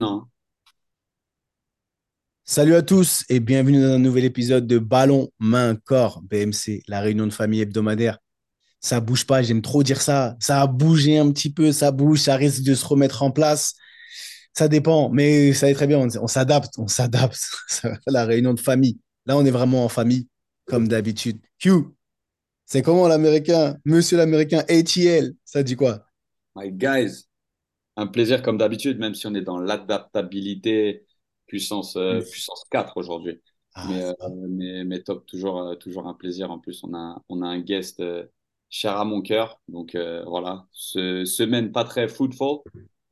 Non. Salut à tous et bienvenue dans un nouvel épisode de Ballon, Main, Corps, BMC, la réunion de famille hebdomadaire. Ça bouge pas, j'aime trop dire ça. Ça a bougé un petit peu, ça bouge, ça risque de se remettre en place. Ça dépend, mais ça est très bien. On, s'adapte, on s'adapte à la réunion de famille. Là, on est vraiment en famille, comme d'habitude. Q, c'est comment l'américain Monsieur l'américain ATL, ça dit quoi? My guys, un plaisir comme d'habitude, même si on est dans l'adaptabilité puissance, euh, puissance 4 aujourd'hui. Ah, mais, euh, mais, mais top, toujours, euh, toujours un plaisir. En plus, on a, on a un guest cher à mon cœur. Donc voilà, Ce- semaine pas très football.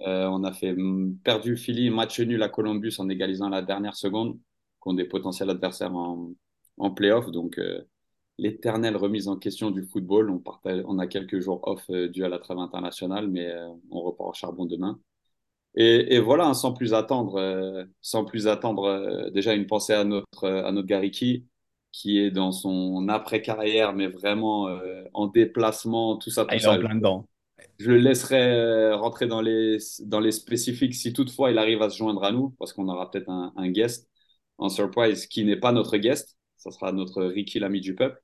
On a fait mm, perdu Philly, match nul à Columbus en égalisant la dernière seconde contre des potentiels adversaires en, en playoff. Donc l'éternelle remise en question du football. On, partage, on a quelques jours off euh, dû à la trêve internationale, mais euh, on repart au charbon demain. Et, et voilà, hein, sans plus attendre, euh, sans plus attendre, euh, déjà une pensée à notre, à notre Gariki, qui est dans son après-carrière, mais vraiment en déplacement, tout ça, Ah, tout il est en plein dedans. Je le laisserai rentrer dans les, dans les spécifiques si toutefois il arrive à se joindre à nous, parce qu'on aura peut-être un, un guest en surprise qui n'est pas notre guest. Ça sera notre Ricky, l'ami du peuple.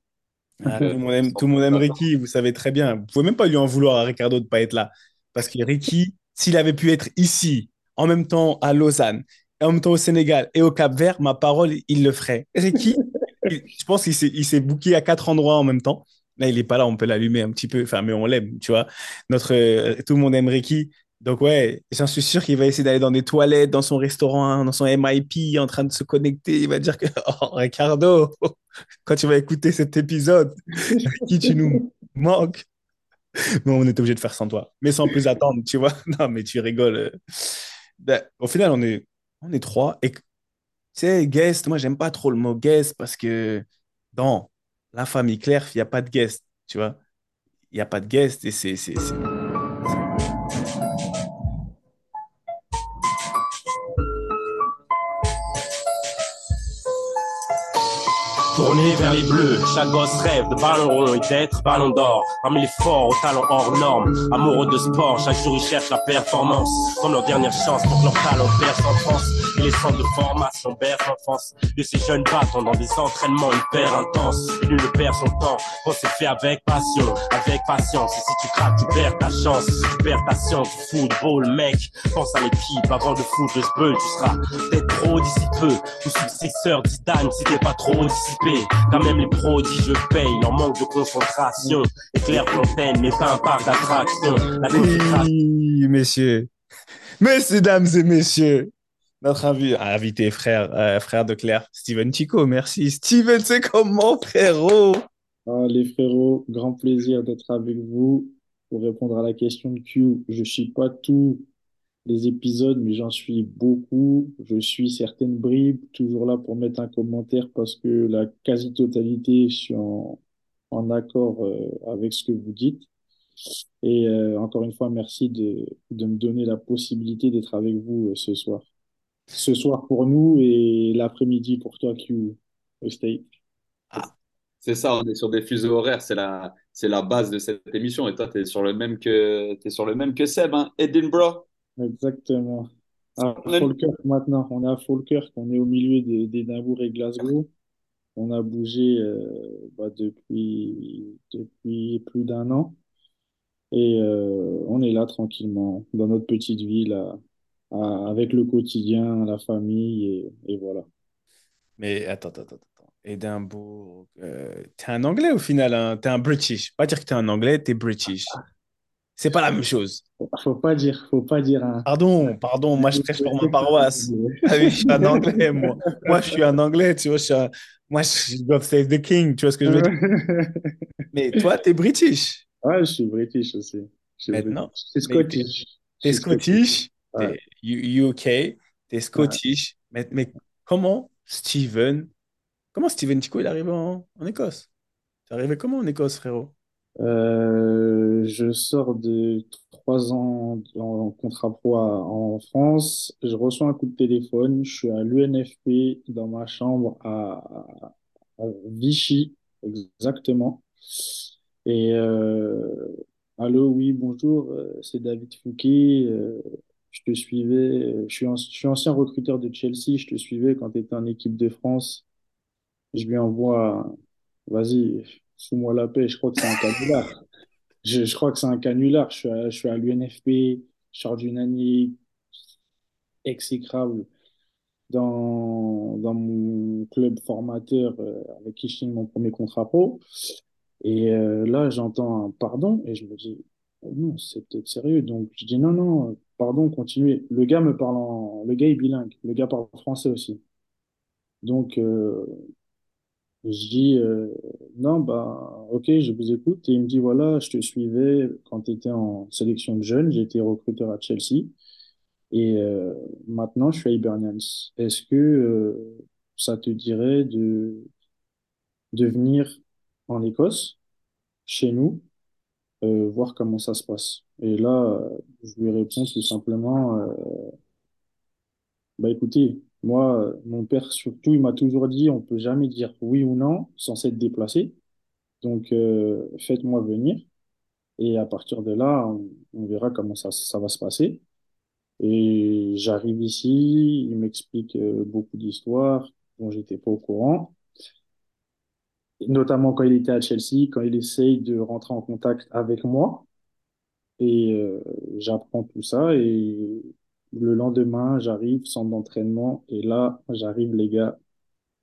Ah, tout le monde aime. Ricky, vous savez très bien. Vous pouvez même pas lui en vouloir à Ricardo de pas être là. Parce que Ricky, s'il avait pu être ici, en même temps à Lausanne, en même temps au Sénégal et au Cap-Vert, ma parole, il le ferait. Ricky, je pense qu'il s'est, booké à quatre endroits en même temps. Là, il est pas là, on peut l'allumer un petit peu, mais on l'aime, tu vois. Notre, euh, tout le monde aime Ricky. Donc, ouais, j'en suis sûr qu'il va essayer d'aller dans des toilettes, dans son restaurant, hein, dans son MIP, en train de se connecter. Il va dire que, oh, Ricardo, quand tu vas écouter cet épisode, qui tu nous manques? Mais on est obligé de faire sans toi. Mais sans plus attendre, tu vois. Non, mais tu rigoles. Ben, au final, on est, on est trois. Et tu sais, guest, moi, j'aime pas trop le mot guest parce que dans la famille Claire, il n'y a pas de guest, tu vois. Il n'y a pas de guest et c'est, Tourné vers les bleus, chaque gosse rêve de ballon rond et d'être ballon d'or. Parmi les forts, aux talents hors normes, amoureux de sport, chaque jour ils cherchent la performance. Comme leur dernière chance pour que leur talent perce en France. Et les centres de formation bercent l'enfance de ces jeunes battants dans des entraînements hyper intenses. Et nul ne perd son temps, quand c'est fait avec passion, avec patience. Et si tu craques, tu perds ta chance, tu perds ta science. Football, mec, pense à l'équipe avant de foutre le sbeul, tu seras peut-être trop d'ici peu. Ou successeur d'Idane si t'es pas trop Quand même les prodiges payent leur manque de concentration. Et Claire Fontaine n'est pas un parc d'attractions. La concentration Oui, messieurs. Mesdames et messieurs, notre invi- invité, frère, euh, frère de Claire, Steven Chico. Merci. Steven, c'est comment, frérot? Ah, les frérots, grand plaisir d'être avec vous pour répondre à la question de Q. Je suis pas tous les épisodes, mais j'en suis beaucoup. Je suis certaines bribes, toujours là pour mettre un commentaire parce que la quasi-totalité, je suis en, en accord euh, avec ce que vous dites. Et euh, encore une fois, merci de, de me donner la possibilité d'être avec vous euh, ce soir. Ce soir pour nous et l'après-midi pour toi, Q, au State. C'est ça, on est sur des fuseaux horaires, c'est la, c'est la base de cette émission. Et toi, tu es sur le même que, t'es sur le même que Seb, hein, Edinburgh. Exactement. À On est- Falkirk maintenant, on est à Falkirk, on est au milieu des- d'Édimbourg et Glasgow. On a bougé euh, bah, depuis, depuis plus d'un an et euh, on est là tranquillement dans notre petite ville à- à- avec le quotidien, la famille et, et voilà. Mais attends, attends, attends. attends. Édimbourg. euh, t'es un anglais au final, hein? T'es un British. Pas dire que t'es un anglais, t'es British. C'est pas la même chose. Faut pas dire, faut pas dire un. Pardon, pardon, moi je prêche pour ma paroisse. Ah oui, je suis un anglais, moi. Moi, je suis un anglais, tu vois. Je suis un- Moi, je God save the king, tu vois ce que je veux dire. Mais toi, t'es British. Ouais, je suis British aussi. Suis Maintenant. C'est Scottish. T'es Scottish, Ouais. t'es UK, t'es Scottish. Mais, mais comment Steven, comment Steven Tico il est arrivé en, en Écosse? T'es arrivé comment en Écosse, frérot? Euh, je sors de trois ans en contrat pro à- en France. Je reçois un coup de téléphone. Je suis à l'UNFP dans ma chambre à, à Vichy, exactement. Et euh, allô, oui, bonjour, euh, c'est David Fouquet. Euh, je te suivais, je suis, je suis ancien recruteur de Chelsea, je te suivais quand tu étais en équipe de France. Je lui envoie, vas-y, fous-moi la paix, je crois que c'est un canular. Je, crois que c'est un canular. Je suis à, je suis à l'UNFP, d'une année exécrable dans, dans mon club formateur euh, avec qui je signe mon premier contrat pro. Et euh, là, j'entends un pardon et je me dis, oh non, c'est peut-être sérieux. Donc, je dis non, non, pardon, continuez. Le gars me parle en... Le gars est bilingue. Le gars parle français aussi. Donc, euh, je dis, euh, non, bah, ok, je vous écoute. Et il me dit, voilà, je te suivais quand tu étais en sélection de jeunes. J'étais recruteur à Chelsea. Et euh, maintenant, je suis à Hibernians. Est-ce que euh, ça te dirait de, de venir en Écosse, chez nous, euh, voir comment ça se passe? Et là, je lui réponds tout simplement, euh, bah écoutez, moi, mon père surtout, il m'a toujours dit, on peut jamais dire oui ou non sans s'être déplacé. Donc, euh, faites-moi venir. Et à partir de là, on, verra comment ça, va se passer. Et j'arrive ici, il m'explique euh, beaucoup d'histoires dont j'étais pas au courant, notamment quand il était à Chelsea, quand il essaye de rentrer en contact avec moi. Et euh, j'apprends tout ça et le lendemain, j'arrive, centre d'entraînement, et là, j'arrive, les gars,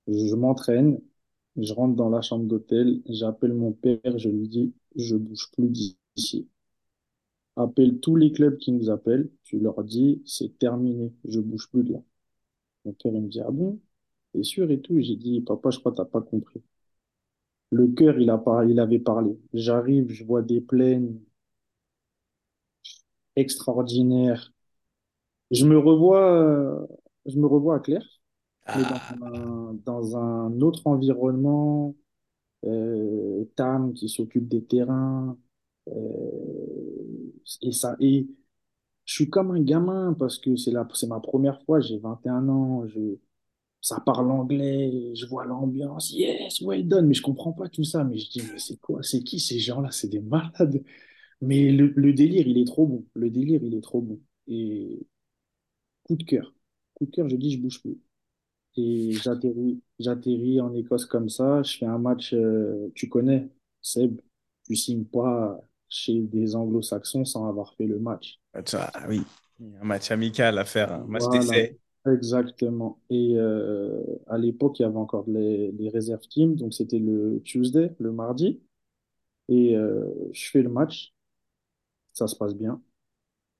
je m'entraîne, je rentre dans la chambre d'hôtel, j'appelle mon père, je lui dis, je bouge plus d'ici. Appelle tous les clubs qui nous appellent, tu leur dis, c'est terminé, je bouge plus de là. Mon père, il me dit, ah bon? T'es sûr et tout? J'ai dit, papa, je crois que t'as pas compris. Le cœur, il a par- il avait parlé. J'arrive, je vois des plaines extraordinaires. Je me revois, euh, je me revois à Claire, mais dans Ah, un, dans un autre environnement, euh, Tam qui s'occupe des terrains, euh, et ça, et je suis comme un gamin parce que c'est la, c'est ma première fois, j'ai 21 ans, je, ça parle anglais, je vois l'ambiance, yes, well done, mais je comprends pas tout ça, mais je dis, mais c'est quoi, c'est qui ces gens-là, c'est des malades. Mais le, le délire, il est trop bon, le délire, il est trop bon. Et coup de cœur, coup de cœur, je dis, je bouge plus. Et j'atterris, j'atterris en Écosse comme ça. Je fais un match, euh, tu connais, Seb, tu signes pas chez des Anglo-Saxons sans avoir fait le match. vois, ah oui, un match amical à faire, un match Voilà, d'essai. exactement. Et euh, à l'époque, il y avait encore les, les réserves teams, donc c'était le Tuesday, le mardi. Et euh, je fais le match, ça se passe bien.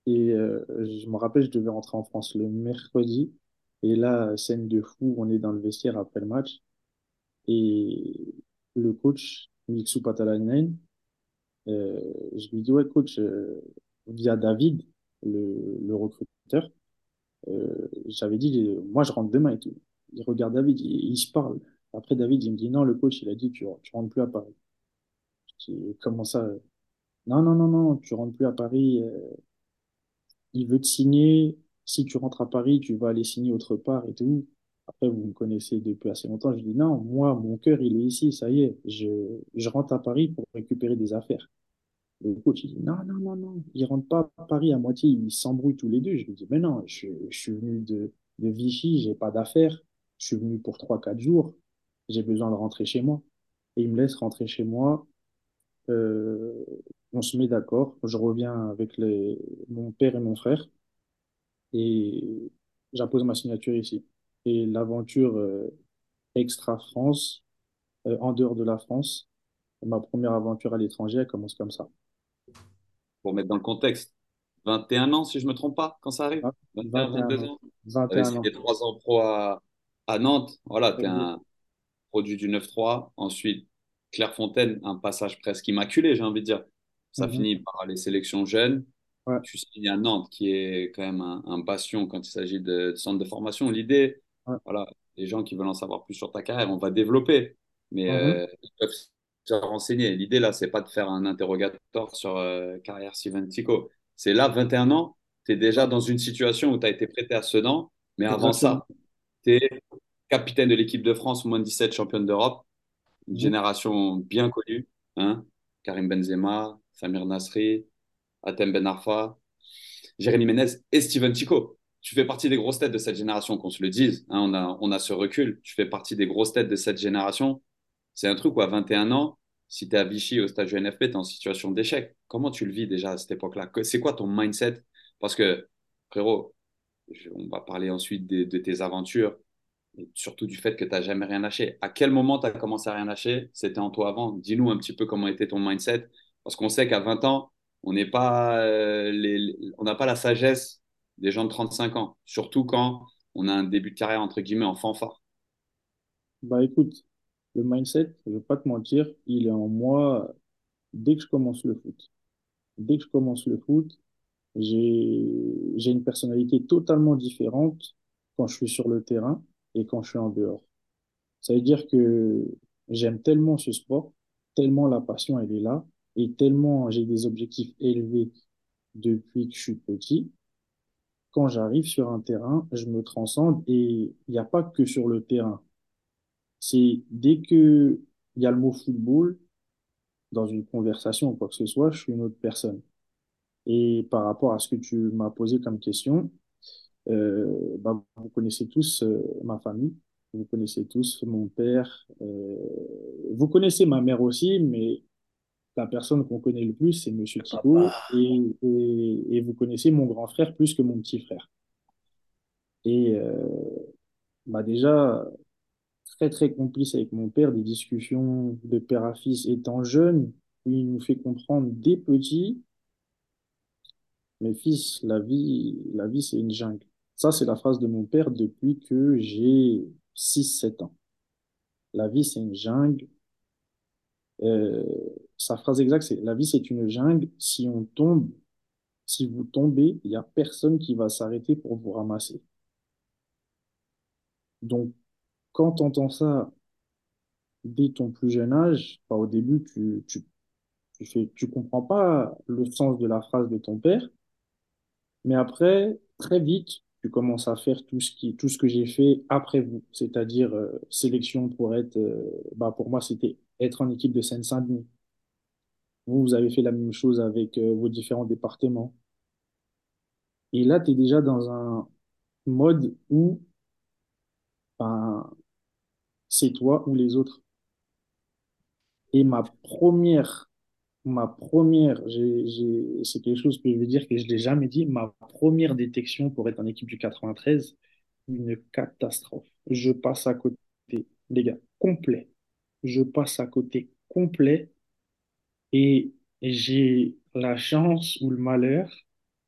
Et euh, je me rappelle, je devais rentrer en France le mercredi. Et là, scène de fou, on est dans le vestiaire après le match. Et le coach, Mixou Patalainen, euh, je lui dis, ouais, coach, euh, via David, le, le recruteur, euh, j'avais dit, moi, je rentre demain et tout. Il regarde David, il, il se parle. Après, David, il me dit, non, le coach, il a dit, tu, tu rentres plus à Paris. Je dis, comment ça? Non, non, non, non, tu rentres plus à Paris. euh, il veut te signer. Si tu rentres à Paris, tu vas aller signer autre part et tout. Après, vous me connaissez depuis assez longtemps. Je dis, non, moi, mon cœur, il est ici, ça y est. Je, je rentre à Paris pour récupérer des affaires. Le coach, il dit, non, non, non, non, ils rentrent pas à Paris à moitié, ils s'embrouillent tous les deux. Je lui dis, mais non, je, je suis venu de, de Vichy, j'ai pas d'affaires. Je suis venu pour trois, quatre jours. J'ai besoin de rentrer chez moi. Et il me laisse rentrer chez moi. Euh, on se met d'accord. Je reviens avec les, mon père et mon frère et j'appose ma signature ici. Et l'aventure euh, extra-France, euh, en dehors de la France, ma première aventure à l'étranger, elle commence comme ça. Pour mettre dans le contexte, 21 ans, si je me trompe pas, quand ça arrive? Ah, 21, 21 22 ans. ans? Tu avais 21 ans. signé 3 ans pro à, à Nantes. Voilà, tu es un produit du 9-3. Ensuite, Clairefontaine, un passage presque immaculé, j'ai envie de dire. Ça Mhm. finit par les sélections jeunes. Ouais, Tu signes à Nantes, qui est quand même un, un bastion quand il s'agit de, de centre de formation. L'idée, ouais. voilà, les gens qui veulent en savoir plus sur ta carrière, on va développer, mais Mhm. euh, ils peuvent se renseigner. L'idée, là, c'est pas de faire un interrogatoire sur euh, carrière Steven Tico. C'est là, 21 ans, tu es déjà dans une situation où tu as été prêté à Sedan, mais avant ça, tu es capitaine de l'équipe de France, moins 17 championne d'Europe, une génération bien connue, hein? Karim Benzema, Samir Nasri, Hatem Ben Arfa. Jérémy Ménez et Steven Tico. Tu fais partie des grosses têtes de cette génération, qu'on se le dise. Hein, on, a, on a ce recul. Tu fais partie des grosses têtes de cette génération. C'est un truc où à 21 ans, si tu es à Vichy au stage du NFP, tu es en situation d'échec. Comment tu le vis déjà à cette époque-là? C'est quoi ton mindset? Parce que, frérot, on va parler ensuite de, de tes aventures surtout du fait que tu n'as jamais rien lâché. À quel moment tu as commencé à rien lâcher? C'était en toi avant. Dis-nous un petit peu comment était ton mindset. Parce qu'on sait qu'à 20 ans, on n'est pas, euh, n'a pas la sagesse des gens de 35 ans. Surtout quand on a un début de carrière, entre guillemets, en fanfare. Bah écoute, le mindset, je ne vais pas te mentir, il est en moi dès que je commence le foot. Dès que je commence le foot, j'ai une personnalité totalement différente quand je suis sur le terrain et quand je suis en dehors. Ça veut dire que j'aime tellement ce sport, tellement la passion elle est là, et tellement j'ai des objectifs élevés depuis que je suis petit. Quand j'arrive sur un terrain, je me transcende et il n'y a pas que sur le terrain. C'est dès que il y a le mot football dans une conversation ou quoi que ce soit, je suis une autre personne. Et par rapport à ce que tu m'as posé comme question, euh, bah, vous connaissez tous euh, ma famille, vous connaissez tous mon père, euh, vous connaissez ma mère aussi, mais la personne qu'on connaît le plus, c'est Monsieur Thibault, et, et, et, vous connaissez mon grand frère plus que mon petit frère. Et euh, bah déjà, très très complice avec mon père, des discussions de père à fils étant jeune, où il nous fait comprendre dès petit, mes fils, la vie, la vie c'est une jungle. Ça, c'est la phrase de mon père depuis que j'ai 6-7 ans. La vie, c'est une jungle. Euh, sa phrase exacte, c'est la vie, c'est une jungle. Si on tombe, si vous tombez, il n'y a personne qui va s'arrêter pour vous ramasser. Donc, quand tu entends ça dès ton plus jeune âge, pas au début, tu, tu, tu fais, tu comprends pas le sens de la phrase de ton père, mais après, très vite, tu commences à faire tout ce qui, tout ce que j'ai fait après vous, c'est-à-dire euh, sélection pour être, euh, bah pour moi c'était être en équipe de Seine-Saint-Denis. Vous, vous avez fait la même chose avec euh, vos différents départements. Et là, tu es déjà dans un mode où ben, c'est toi ou les autres. Et ma première ma première, c'est quelque chose que je veux dire que je l'ai jamais dit, ma première détection pour être en équipe du 93, une catastrophe. Je passe à côté, les gars, complet. Je passe à côté complet et j'ai la chance ou le malheur,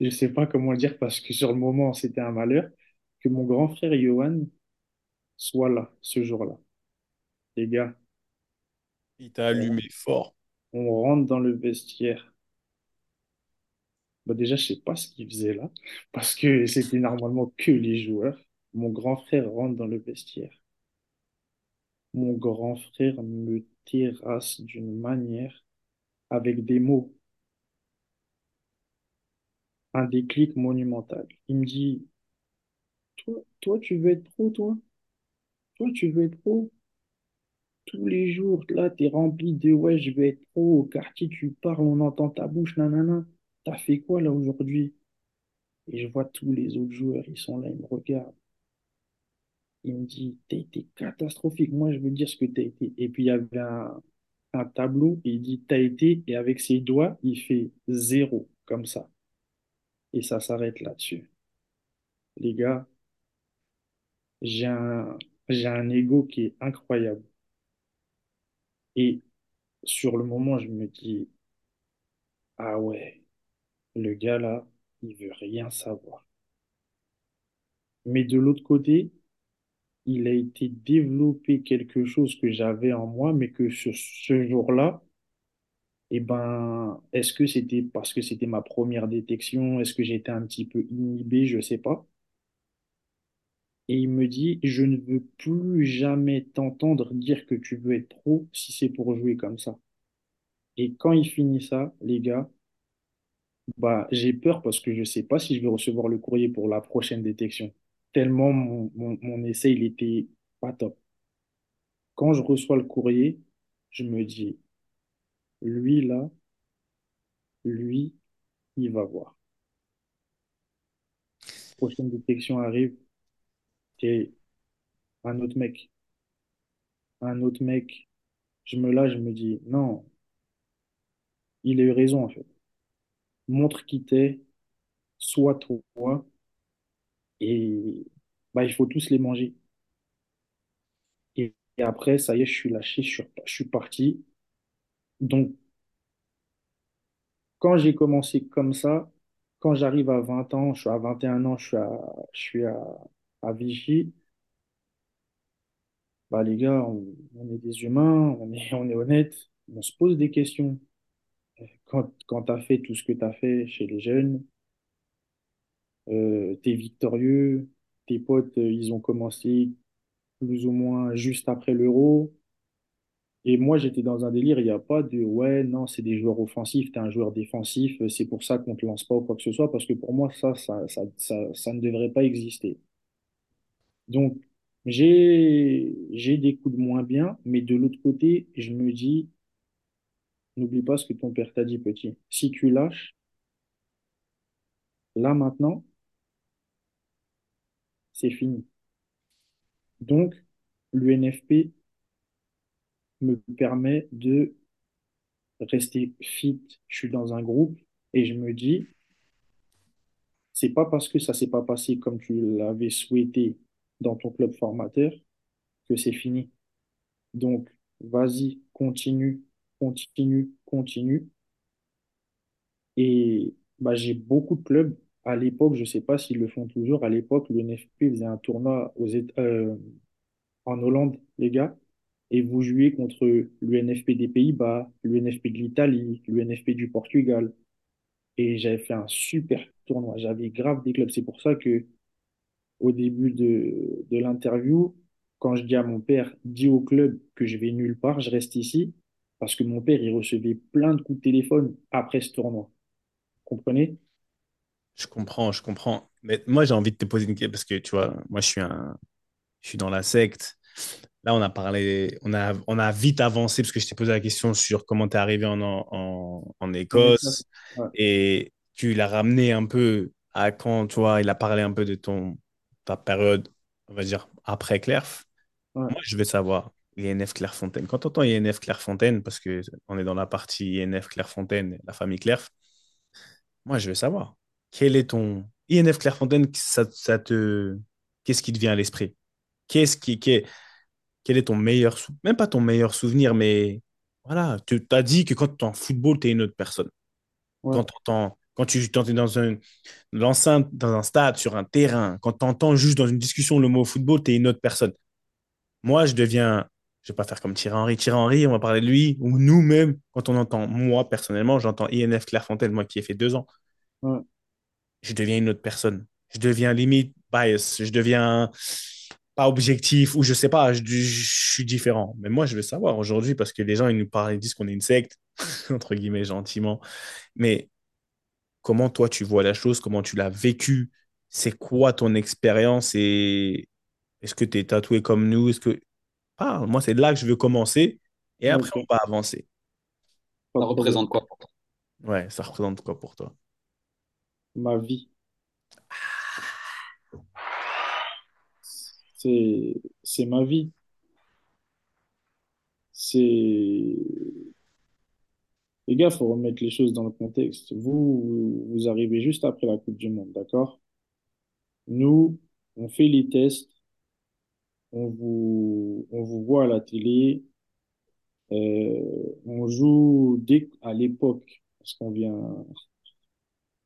je sais pas comment dire parce que sur le moment c'était un malheur, que mon grand frère Johan soit là ce jour-là. Les gars. Il t'a allumé fort on rentre dans le vestiaire. Bah déjà, je sais pas ce qu'il faisait là, parce que c'était normalement que les joueurs. Mon grand frère rentre dans le vestiaire. Mon grand frère me terrasse d'une manière avec des mots. Un déclic monumental. Il me dit, toi, toi, tu veux être pro, toi? Toi, tu veux être pro? Tous les jours, là, t'es rempli de ouais, je vais être pro au quartier, tu parles, on entend ta bouche, nanana. T'as fait quoi là aujourd'hui? Et je vois tous les autres joueurs, ils sont là, ils me regardent. Il me dit, t'as été catastrophique. Moi, je veux dire ce que t'as été. Et puis, il y avait un, tableau, il dit, t'as été, et avec ses doigts, il fait zéro, comme ça. Et ça s'arrête là-dessus. Les gars, j'ai un, j'ai un ego qui est incroyable. Et sur le moment, je me dis, ah ouais, le gars là, il veut rien savoir. Mais de l'autre côté, il a été développé quelque chose que j'avais en moi, mais que sur ce jour-là, eh ben, est-ce que c'était parce que c'était ma première détection? Est-ce que j'étais un petit peu inhibé? Je sais pas. Et il me dit, je ne veux plus jamais t'entendre dire que tu veux être pro si c'est pour jouer comme ça. Et quand il finit ça, les gars, bah, j'ai peur parce que je sais pas si je vais recevoir le courrier pour la prochaine détection. Tellement mon, mon, mon essai, il était pas top. Quand je reçois le courrier, je me dis, lui là, lui, il va voir. prochaine détection arrive, t'es un autre mec. Un autre mec. Je me lâche, je me dis, non, il a eu raison, en fait. Montre qui t'es, sois toi, et bah, il faut tous les manger. Et, et après, ça y est, je suis lâché, je suis, je suis parti. Donc, quand j'ai commencé comme ça, quand j'arrive à 20 ans, je suis à 21 ans, je suis à, je suis à, à Vichy, bah les gars, on, est des humains, on est, on est honnête, on se pose des questions. Quand, quand tu as fait tout ce que tu as fait chez les jeunes, euh, tu es victorieux, tes potes, euh, ils ont commencé plus ou moins juste après l'Euro. Et moi, j'étais dans un délire, il n'y a pas de ouais, non, c'est des joueurs offensifs, tu es un joueur défensif, euh, c'est pour ça qu'on te lance pas ou quoi que ce soit, parce que pour moi, ça, ça, ça, ça, ça ne devrait pas exister. Donc, j'ai, des coups de moins bien, mais de l'autre côté, je me dis, n'oublie pas ce que ton père t'a dit, petit. Si tu lâches, là maintenant, c'est fini. Donc, l'UNFP me permet de rester fit. Je suis dans un groupe et je me dis, c'est pas parce que ça s'est pas passé comme tu l'avais souhaité dans ton club formateur que c'est fini. Donc, vas-y, continue, continue, continue. Et bah, j'ai beaucoup de clubs. À l'époque, je ne sais pas s'ils le font toujours. À l'époque, le NFP faisait un tournoi aux euh, en Hollande, les gars. Et vous jouiez contre l'UNFP des Pays-Bas, l'UNFP de l'Italie, l'UNFP du Portugal. Et j'avais fait un super tournoi. J'avais grave des clubs. C'est pour ça que au début de, de l'interview, quand je dis à mon père, dis au club que je vais nulle part, je reste ici, parce que mon père, il recevait plein de coups de téléphone après ce tournoi. Comprenez? Je comprends, je comprends. Mais moi, j'ai envie de te poser une question parce que tu vois, moi, je suis un, je suis dans la secte. Là, on a parlé, on a, on a vite avancé parce que je t'ai posé la question sur comment tu es arrivé en, en, en Écosse. Écosse Ouais, et tu l'as ramené un peu à quand, tu vois, il a parlé un peu de ton, ta période, on va dire, après Clerf. ouais, Moi, je veux savoir, INF Clairefontaine. Quand tu entends INF Clairefontaine, parce que on est dans la partie INF Clairefontaine, la famille Clerf, moi, je veux savoir, quel est ton INF Clairefontaine, ça, ça te... qu'est-ce qui te vient à l'esprit? Qu'est-ce qui, qu'est- quel est ton meilleur sou- même pas ton meilleur souvenir, mais voilà, tu as dit que quand tu es en football, tu es une autre personne. ouais, Quand, t'entends- quand tu es dans un, l'enceinte, dans un stade, sur un terrain, quand tu entends juste dans une discussion le mot football, tu es une autre personne. Moi, je deviens, je vais pas faire comme Thierry Henry. Thierry Henry, on va parler de lui, ou nous-mêmes, quand on entend, moi, personnellement, j'entends INF Clairefontaine, moi qui ai fait deux ans, je deviens une autre personne. Je deviens limite bias, je deviens pas objectif, ou je sais pas, je, je suis différent. Mais moi, je veux savoir aujourd'hui, parce que les gens, ils nous parlent, ils disent qu'on est une secte, entre guillemets, gentiment. Mais comment toi, tu vois la chose, comment tu l'as vécu, c'est quoi ton expérience et est-ce que tu es tatoué comme nous? Est-ce que... Parle, moi, c'est là que je veux commencer et après, on va avancer. Ça représente quoi pour toi? Ouais, ça représente quoi pour toi? Ma vie, c'est, c'est ma vie. C'est, les gars, faut remettre les choses dans le contexte. Vous, vous arrivez juste après la Coupe du Monde, d'accord? Nous, on fait les tests, on vous, on vous voit à la télé, euh, on joue dès à l'époque, parce qu'on vient,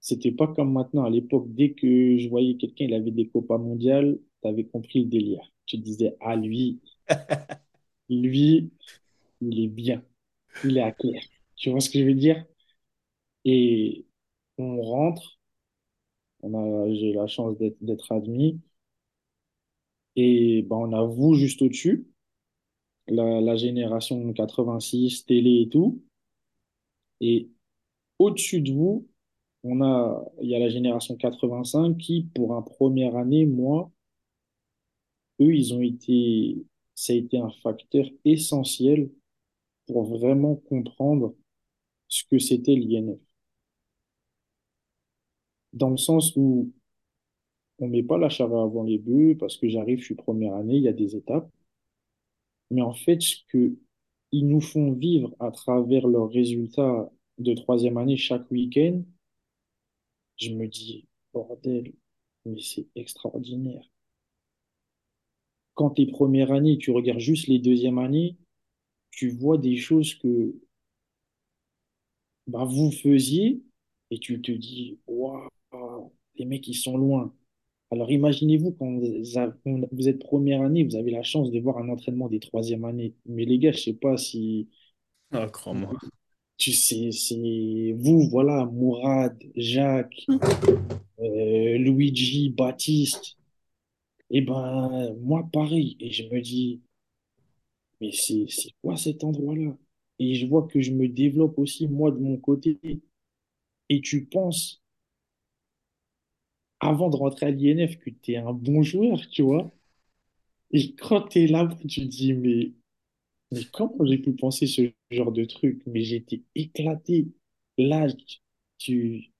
c'était pas comme maintenant. À l'époque, dès que je voyais quelqu'un, il avait des copas mondiales, t'avais compris le délire. Tu disais, ah, lui, lui, il est bien, il est à clair. Tu vois ce que je veux dire? Et on rentre, on a, j'ai la chance d'être, d'être admis, et ben, on a vous juste au-dessus, la, génération 86, télé et tout. Et au-dessus de vous, on a, il y a la génération 85 qui, pour un première année, moi, eux, ils ont été, ça a été un facteur essentiel pour vraiment comprendre ce que c'était l'INF. Dans le sens où on met pas la charrue avant les bœufs parce que j'arrive, je suis première année, il y a des étapes. Mais en fait, ce que ils nous font vivre à travers leurs résultats de troisième année chaque week-end, je me dis, bordel, mais c'est extraordinaire. Quand tu es première année, tu regardes juste les deuxièmes années, tu vois des choses que bah, vous faisiez et tu te dis, waouh, les mecs, ils sont loin. Alors imaginez-vous quand vous êtes première année, vous avez la chance de voir un entraînement des troisième années. Mais les gars, je sais pas si Ah, crois-moi. tu sais, c'est vous, voilà, Mourad, Jacques, euh, Luigi, Baptiste. Et ben moi pareil. Et je me dis, mais c'est c'est quoi cet endroit-là? Et je vois que je me développe aussi moi de mon côté. Et tu penses, avant de rentrer à l'INF, que tu es un bon joueur, tu vois? Et quand tu es là, tu te dis, mais Mais comment j'ai pu penser ce genre de truc? Mais j'étais éclaté. Là, tu,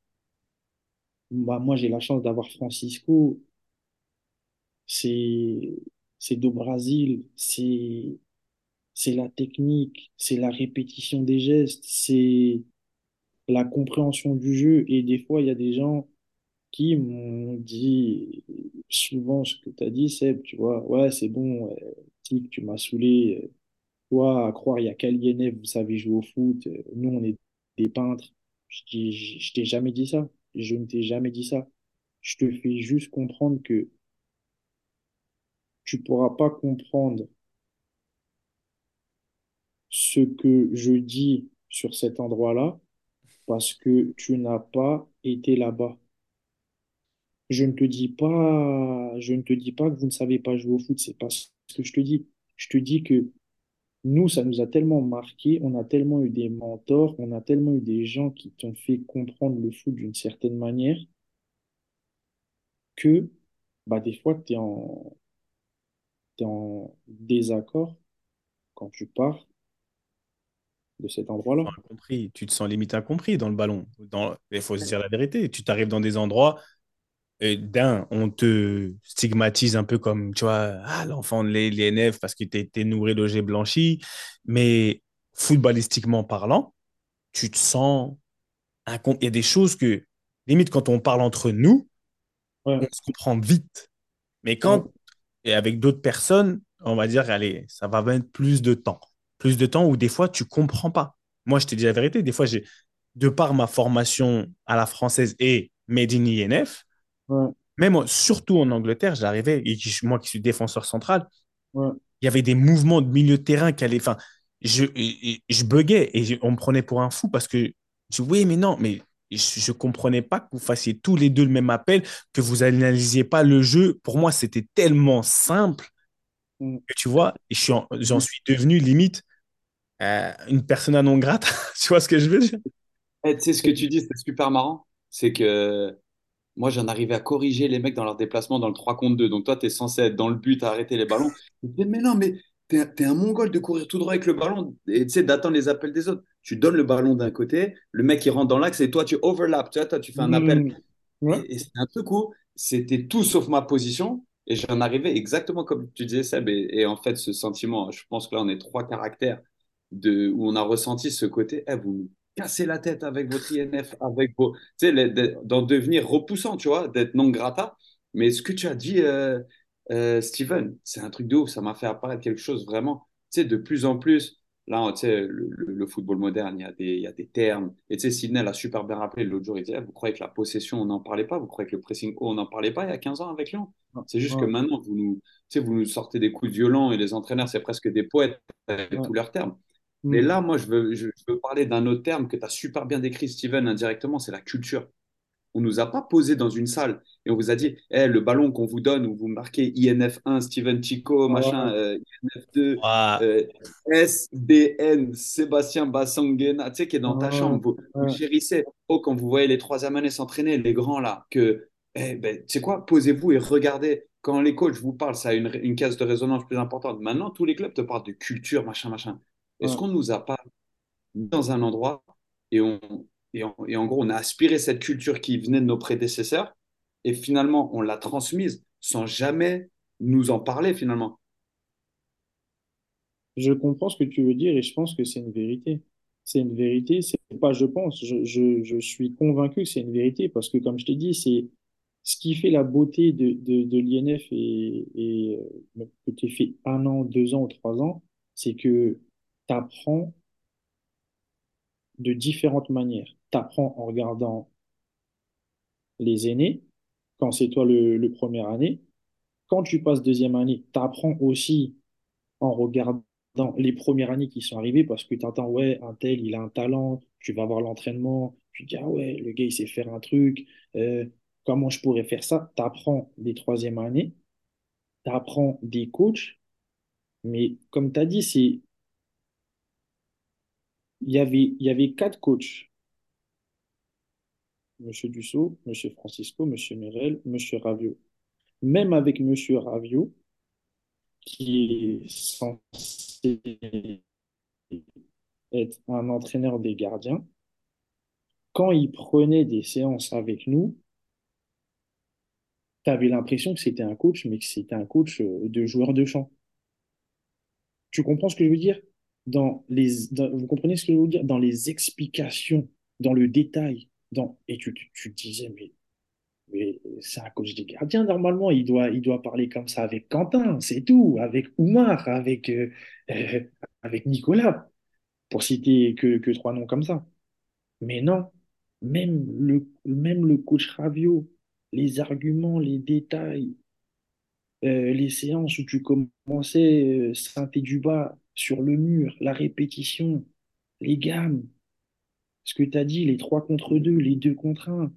bah, moi, j'ai la chance d'avoir Francisco. C'est, c'est do Brasil. C'est, c'est la technique. C'est la répétition des gestes. C'est la compréhension du jeu. Et des fois, il y a des gens qui m'ont dit souvent ce que tu as dit, Seb, tu vois. Ouais, c'est bon. euh, tu m'as saoulé. Toi, à croire, il y a qu'Aliénef, vous savez jouer au foot. euh, Nous, on est des peintres. Je dis, je je t'ai jamais dit ça. Je ne t'ai jamais dit ça. Je te fais juste comprendre que tu pourras pas comprendre ce que je dis sur cet endroit-là parce que tu n'as pas été là-bas. Je ne te dis pas, je ne te dis pas que vous ne savez pas jouer au foot. C'est pas ce que je te dis. Je te dis que Nous, ça nous a tellement marqué, on a tellement eu des mentors, on a tellement eu des gens qui t'ont fait comprendre le foot d'une certaine manière que bah, des fois, tu es en, t'es en désaccord quand tu pars de cet endroit-là. Enfin, incompris. Tu te sens limite incompris dans le ballon. Dans... Il faut se dire la vérité. Tu t'arrives dans des endroits, et d'un, on te stigmatise un peu comme, tu vois, ah, l'enfant de l'E- l'ENF parce que tu été nourri, logé, blanchi. Mais footballistiquement parlant, tu te sens incom- Il y a des choses que, limite, quand on parle entre nous, on se comprend vite. Mais ouais, quand, et avec d'autres personnes, on va dire, allez, ça va mettre plus de temps. Plus de temps où des fois, tu comprends pas. Moi, je te dis la vérité, des fois, j'ai, de par ma formation à la française et Made in INF, ouais, même surtout en Angleterre, j'arrivais, et moi qui suis défenseur central, ouais, il y avait des mouvements de milieu de terrain qui allaient. Enfin, je, je buguais et on me prenait pour un fou parce que je dis oui, mais non, mais je ne comprenais pas que vous fassiez tous les deux le même appel, que vous analysiez pas le jeu. Pour moi, c'était tellement simple mm, que tu vois, j'en suis devenu limite euh, une persona non grata. tu vois ce que je veux dire? Eh, tu sais ce que tu dis, c'est super marrant. C'est que moi, j'en arrivais à corriger les mecs dans leur déplacement dans le 3 contre 2. Donc toi, tu es censé être dans le but à arrêter les ballons. Je dis, mais non, mais t'es, t'es un mongol de courir tout droit avec le ballon et tu sais, d'attendre les appels des autres. Tu donnes le ballon d'un côté, le mec il rentre dans l'axe et toi tu overlaps, tu vois, toi tu fais un appel. mm, ouais, Et, et c'est un truc où c'était tout sauf ma position et j'en arrivais exactement comme tu disais, Seb. Et, et en fait, ce sentiment, je pense que là, on est trois caractères de, où on a ressenti ce côté, Eh, vous nous cassez la tête avec votre INF, avec vos. Tu sais, d'en devenir repoussant, tu vois, d'être non grata. Mais ce que tu as dit, euh, euh, Steven, c'est un truc de ouf. Ça m'a fait apparaître quelque chose vraiment. Tu sais, de plus en plus, là, tu sais, le, le- le football moderne, il y a des, il y a des termes. Et tu sais, Sidney l'a super bien rappelé l'autre jour. Il disait, Eh, vous croyez que la possession, on n'en parlait pas? Vous croyez que le pressing haut, on n'en parlait pas il y a 15 ans avec Lyon? C'est juste que ouais, maintenant, vous nous, tu sais, vous nous sortez des coups violents et les entraîneurs, c'est presque des poètes avec ouais, tous leurs termes. Mais mm, là, moi, je veux, je, je veux parler d'un autre terme que tu as super bien décrit, Steven, indirectement, c'est la culture. On ne nous a pas posé dans une salle et on vous a dit, Eh, le ballon qu'on vous donne où vous marquez INF1, Steven Chico, machin, euh, INF2, Ouais, euh, SBN, Sébastien Bassanguena, tu sais, qui est dans ta chambre. Vous, vous ouais, chérissez. Oh, quand vous voyez les troisième années s'entraîner, les grands là, que, eh ben, tu sais quoi, posez-vous et regardez. Quand les coachs vous parlent, ça a une, une case de résonance plus importante. Maintenant, tous les clubs te parlent de culture, machin, machin. Est-ce qu'on ne nous a pas mis dans un endroit et, on, et, en, et en gros, on a aspiré cette culture qui venait de nos prédécesseurs et finalement, on l'a transmise sans jamais nous en parler finalement? Je comprends ce que tu veux dire et je pense que c'est une vérité. C'est une vérité, c'est pas je pense, je, je, je suis convaincu que c'est une vérité parce que comme je t'ai dit, c'est ce qui fait la beauté de, de, de l'INF et, et euh, que tu fait un an, deux ans ou trois ans, c'est que tu apprends de différentes manières. Tu apprends en regardant les aînés, quand c'est toi le, le première année. Quand tu passes deuxième année, tu apprends aussi en regardant les premières années qui sont arrivées parce que tu entends, ouais, un tel, il a un talent, tu vas voir l'entraînement, tu dis, ah ouais, le gars, il sait faire un truc, euh, comment je pourrais faire ça? Tu apprends des troisième années, tu apprends des coachs, mais comme tu as dit, c'est, il y avait, quatre coachs. Monsieur Dussault, Monsieur Francisco, Monsieur Mirel, Monsieur Ravio. Même avec Monsieur Ravio, qui est censé être un entraîneur des gardiens, quand il prenait des séances avec nous, tu avais l'impression que c'était un coach, mais que c'était un coach euh, de joueur de champ. Tu comprends ce que je veux dire? Dans les, vous comprenez ce que je veux dire? Dans les explications, dans le détail, dans, et tu, tu, tu disais, mais, mais c'est un coach des gardiens, normalement, il doit, il doit parler comme ça avec Quentin, c'est tout, avec Oumar, avec, euh, euh, avec Nicolas, pour citer que, que trois noms comme ça. Mais non, même le, même le coach Ravio, les arguments, les détails, euh, les séances où tu commençais euh, synthé du bas sur le mur, la répétition, les gammes, ce que tu as dit, les trois contre deux, les deux contre un,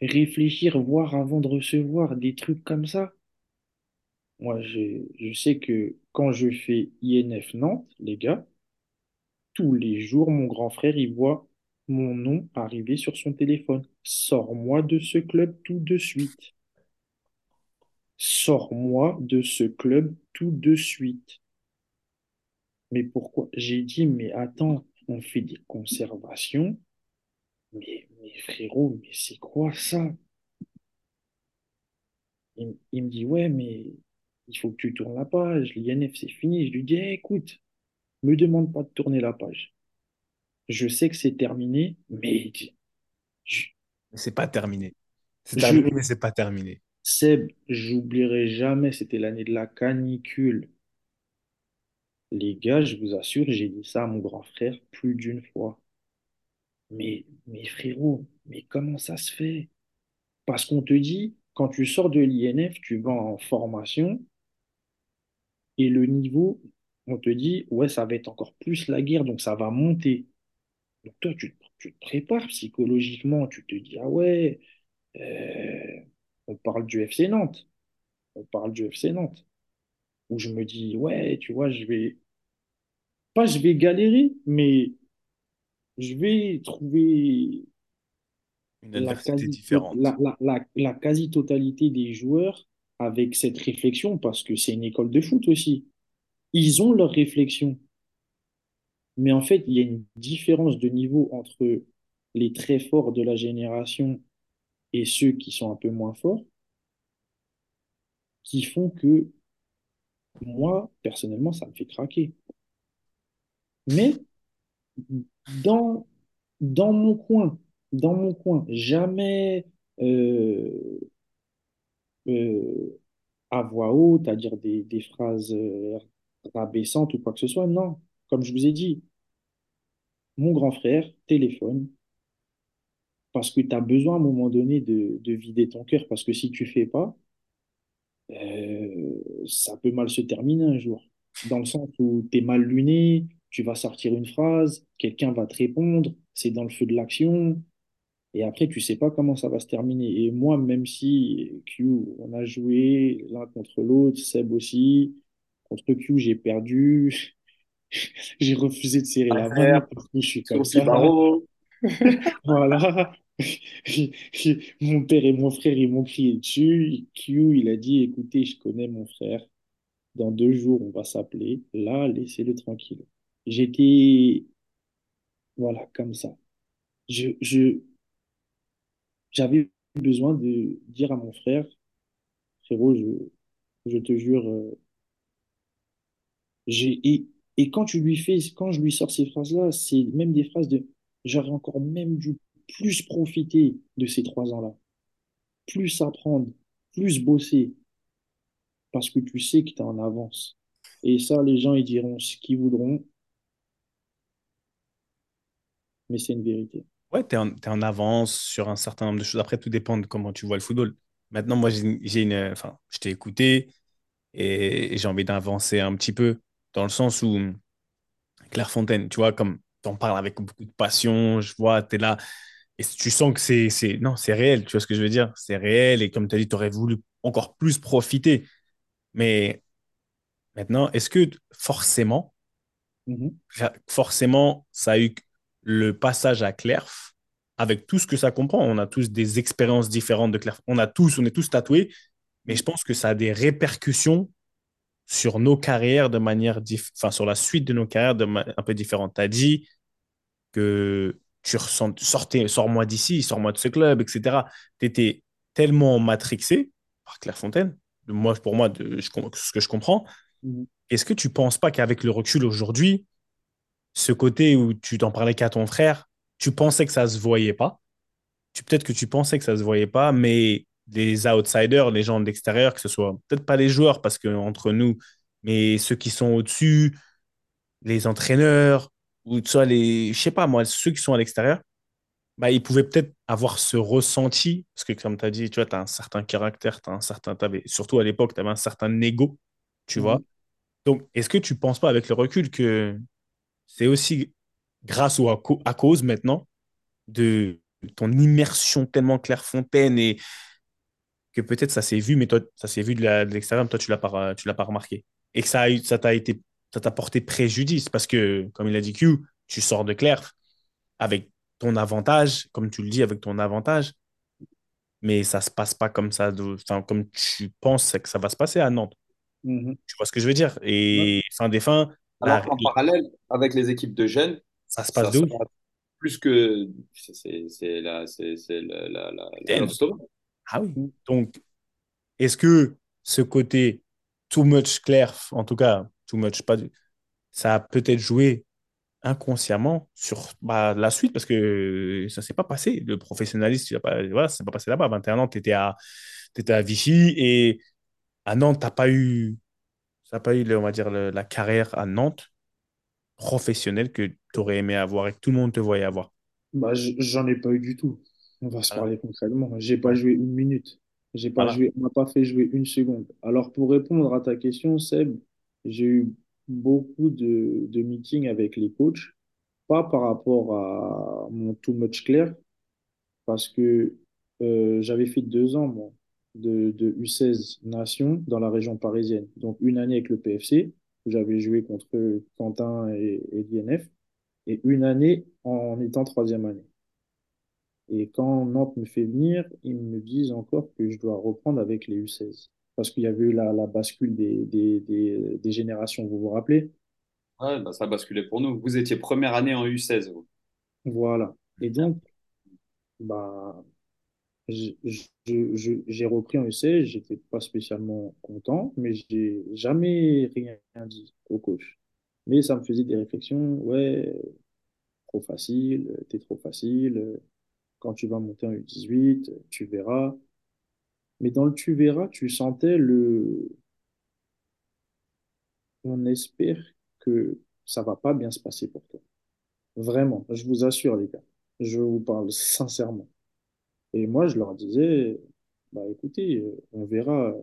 réfléchir, voir avant de recevoir, des trucs comme ça. Moi, je, je sais que quand je fais INF Nantes, les gars, tous les jours, mon grand frère, il voit mon nom arriver sur son téléphone. Sors-moi de ce club tout de suite. Sors-moi de ce club tout de suite. Mais pourquoi? J'ai dit, mais attends, on fait des conservations. Mais, mais frérot, mais c'est quoi ça? Il, me dit, ouais, mais il faut que tu tournes la page. L'INF, c'est fini. Je lui dis, Eh, écoute, me demande pas de tourner la page. Je sais que c'est terminé, mais je, Mais c'est pas terminé. C'est terminé, je, mais c'est pas terminé. Seb, j'oublierai jamais, c'était l'année de la canicule. Les gars, je vous assure, j'ai dit ça à mon grand frère plus d'une fois. Mais, frérot, mais comment ça se fait? Parce qu'on te dit, quand tu sors de l'INF, tu vas en formation et le niveau, on te dit, ouais, ça va être encore plus la guerre, donc ça va monter. Donc toi, tu, te- tu te prépares psychologiquement, tu te dis, ah ouais, euh, on parle du FC Nantes, on parle du FC Nantes. Où je me dis, ouais, tu vois, je vais, pas je vais galérer, mais je vais trouver Une la quasi, différente. la, la, la, la quasi-totalité des joueurs avec cette réflexion, parce que c'est une école de foot aussi. Ils ont leur réflexion. Mais en fait, il y a une différence de niveau entre les très forts de la génération et ceux qui sont un peu moins forts, qui font que moi, personnellement, ça me fait craquer. Mais dans, dans mon coin, dans mon coin, jamais euh, euh, à voix haute, à dire des, des phrases euh, rabaissantes ou quoi que ce soit. Non, comme je vous ai dit, mon grand frère téléphone parce que tu as besoin à un moment donné de, de vider ton cœur, parce que si tu fais pas, ça peut mal se terminer un jour. Dans le sens où tu es mal luné, tu vas sortir une phrase, quelqu'un va te répondre, c'est dans le feu de l'action, et après, tu sais pas comment ça va se terminer. Et moi, même si Q, on a joué l'un contre l'autre, Seb aussi, contre Q, j'ai perdu, j'ai refusé de serrer la main parce que je suis comme ça. Voilà. Mon père et mon frère, ils m'ont crié dessus. Q, il a dit, écoutez, je connais mon frère. Dans deux jours, on va s'appeler. Là, laissez-le tranquille. J'étais, voilà, comme ça. Je, je, j'avais besoin de dire à mon frère, frérot, je, je te jure, euh, j'ai, et, et quand tu lui fais, quand je lui sors ces phrases-là, c'est même des phrases de, j'aurais encore même dû plus profiter de ces trois ans-là, plus apprendre, plus bosser, parce que tu sais que tu es en avance. Et ça, les gens, ils diront ce qu'ils voudront, mais c'est une vérité. Ouais, tu es, en avance sur un certain nombre de choses. Après, tout dépend de comment tu vois le football. Maintenant, moi, j'ai une. Enfin, je t'ai écouté et, j'ai envie d'avancer un petit peu dans le sens où Clairefontaine, tu vois, comme tu en parles avec beaucoup de passion, je vois, tu es là et tu sens que c'est. c'est- Non, c'est réel, tu vois ce que je veux dire? C'est réel et comme tu as dit, tu aurais voulu encore plus profiter. Mais maintenant, est-ce que forcément, Mhm, forcément, ça a eu le passage à Clerf, avec tout ce que ça comprend. On a tous des expériences différentes de Clerf. On a tous, on est tous tatoués, mais je pense que ça a des répercussions sur nos carrières de manière, enfin, sur la suite de nos carrières de un peu différente. Tu as dit que tu ressens, sortez, sors-moi d'ici, sors-moi de ce club, etc. Tu étais tellement matrixé par Clairefontaine, moi, pour moi, de, je, ce que je comprends. mhm, Est-ce que tu penses pas qu'avec le recul aujourd'hui, ce côté où tu t'en parlais qu'à ton frère, tu pensais que ça se voyait pas? Tu, peut-être que tu pensais que ça se voyait pas, mais les outsiders, les gens de l'extérieur, que ce soit peut-être pas les joueurs, parce que entre nous, mais ceux qui sont au-dessus, les entraîneurs, ou soit les, je sais pas moi, ceux qui sont à l'extérieur, bah, ils pouvaient peut-être avoir ce ressenti, parce que comme tu as dit, tu vois, tu as un certain caractère, tu as un certain, t'avais, surtout à l'époque, tu avais un certain ego, tu vois. mhm. Donc, est-ce que tu penses pas avec le recul que c'est aussi grâce ou à, cause maintenant de ton immersion tellement Clairefontaine et que peut-être ça s'est vu, mais toi, ça s'est vu de l'extérieur, mais toi, tu l'as pas, tu l'as pas remarqué. Et que ça t'a été, ça t'a porté préjudice parce que, comme il a dit Q, tu sors de Claire avec ton avantage, comme tu le dis, avec ton avantage, mais ça se passe pas comme ça, de- comme tu penses que ça va se passer à Nantes. Mhm. Tu vois ce que je veux dire? Ouais. Et fin des fins, la- Alors qu'en parallèle, avec les équipes de jeunes, ça se passe ça de ouf. sera plus que. C'est la, c'est la, la, la. Ah oui. Mhm. Donc, Est-ce que ce côté too much clair, en tout cas, too much, pas du- ça a peut-être joué inconsciemment sur bah, la suite parce que ça s'est pas passé. Le il a pas, voilà, ça s'est pas passé là-bas. À 21 ans, tu étais à, t'étais à Vichy et à Nantes, t'as pas eu, ça pas eu, le- on va dire, le- la carrière à Nantes professionnelle que tu aurais aimé avoir et que tout le monde te voyait avoir. Bah, j'en ai pas eu du tout. On va se Voilà. parler concrètement. J'ai pas joué une minute. J'ai pas Voilà. joué, on m'a pas fait jouer une seconde. Alors, pour répondre à ta question, Seb, j'ai eu beaucoup de, meetings avec les coachs, pas par rapport à mon too much clair, parce que euh, j'avais fait deux ans, de, de U16 Nations dans la région parisienne. Donc, une année avec le PFC, où j'avais joué contre Quentin et l'INF, et une année en étant troisième année. Et quand Nantes me fait venir, ils me disent encore que je dois reprendre avec les U16. Parce qu'il y avait eu la, la bascule des, des, des, des générations, vous vous rappelez? Ouais, bah, ça a basculé pour nous. Vous étiez première année en U16. vous. Voilà. Et donc, bah, j'ai repris en U16, j'étais pas spécialement content, mais j'ai jamais rien dit au coach. Mais ça me faisait des réflexions, ouais, trop facile, t'es trop facile, quand tu vas monter en U18, tu verras. Mais dans le tu verras, tu sentais le, on espère que ça va pas bien se passer pour toi. Vraiment, je vous assure, les gars. Je vous parle sincèrement. Et moi, je leur disais, bah écoutez, euh, on verra,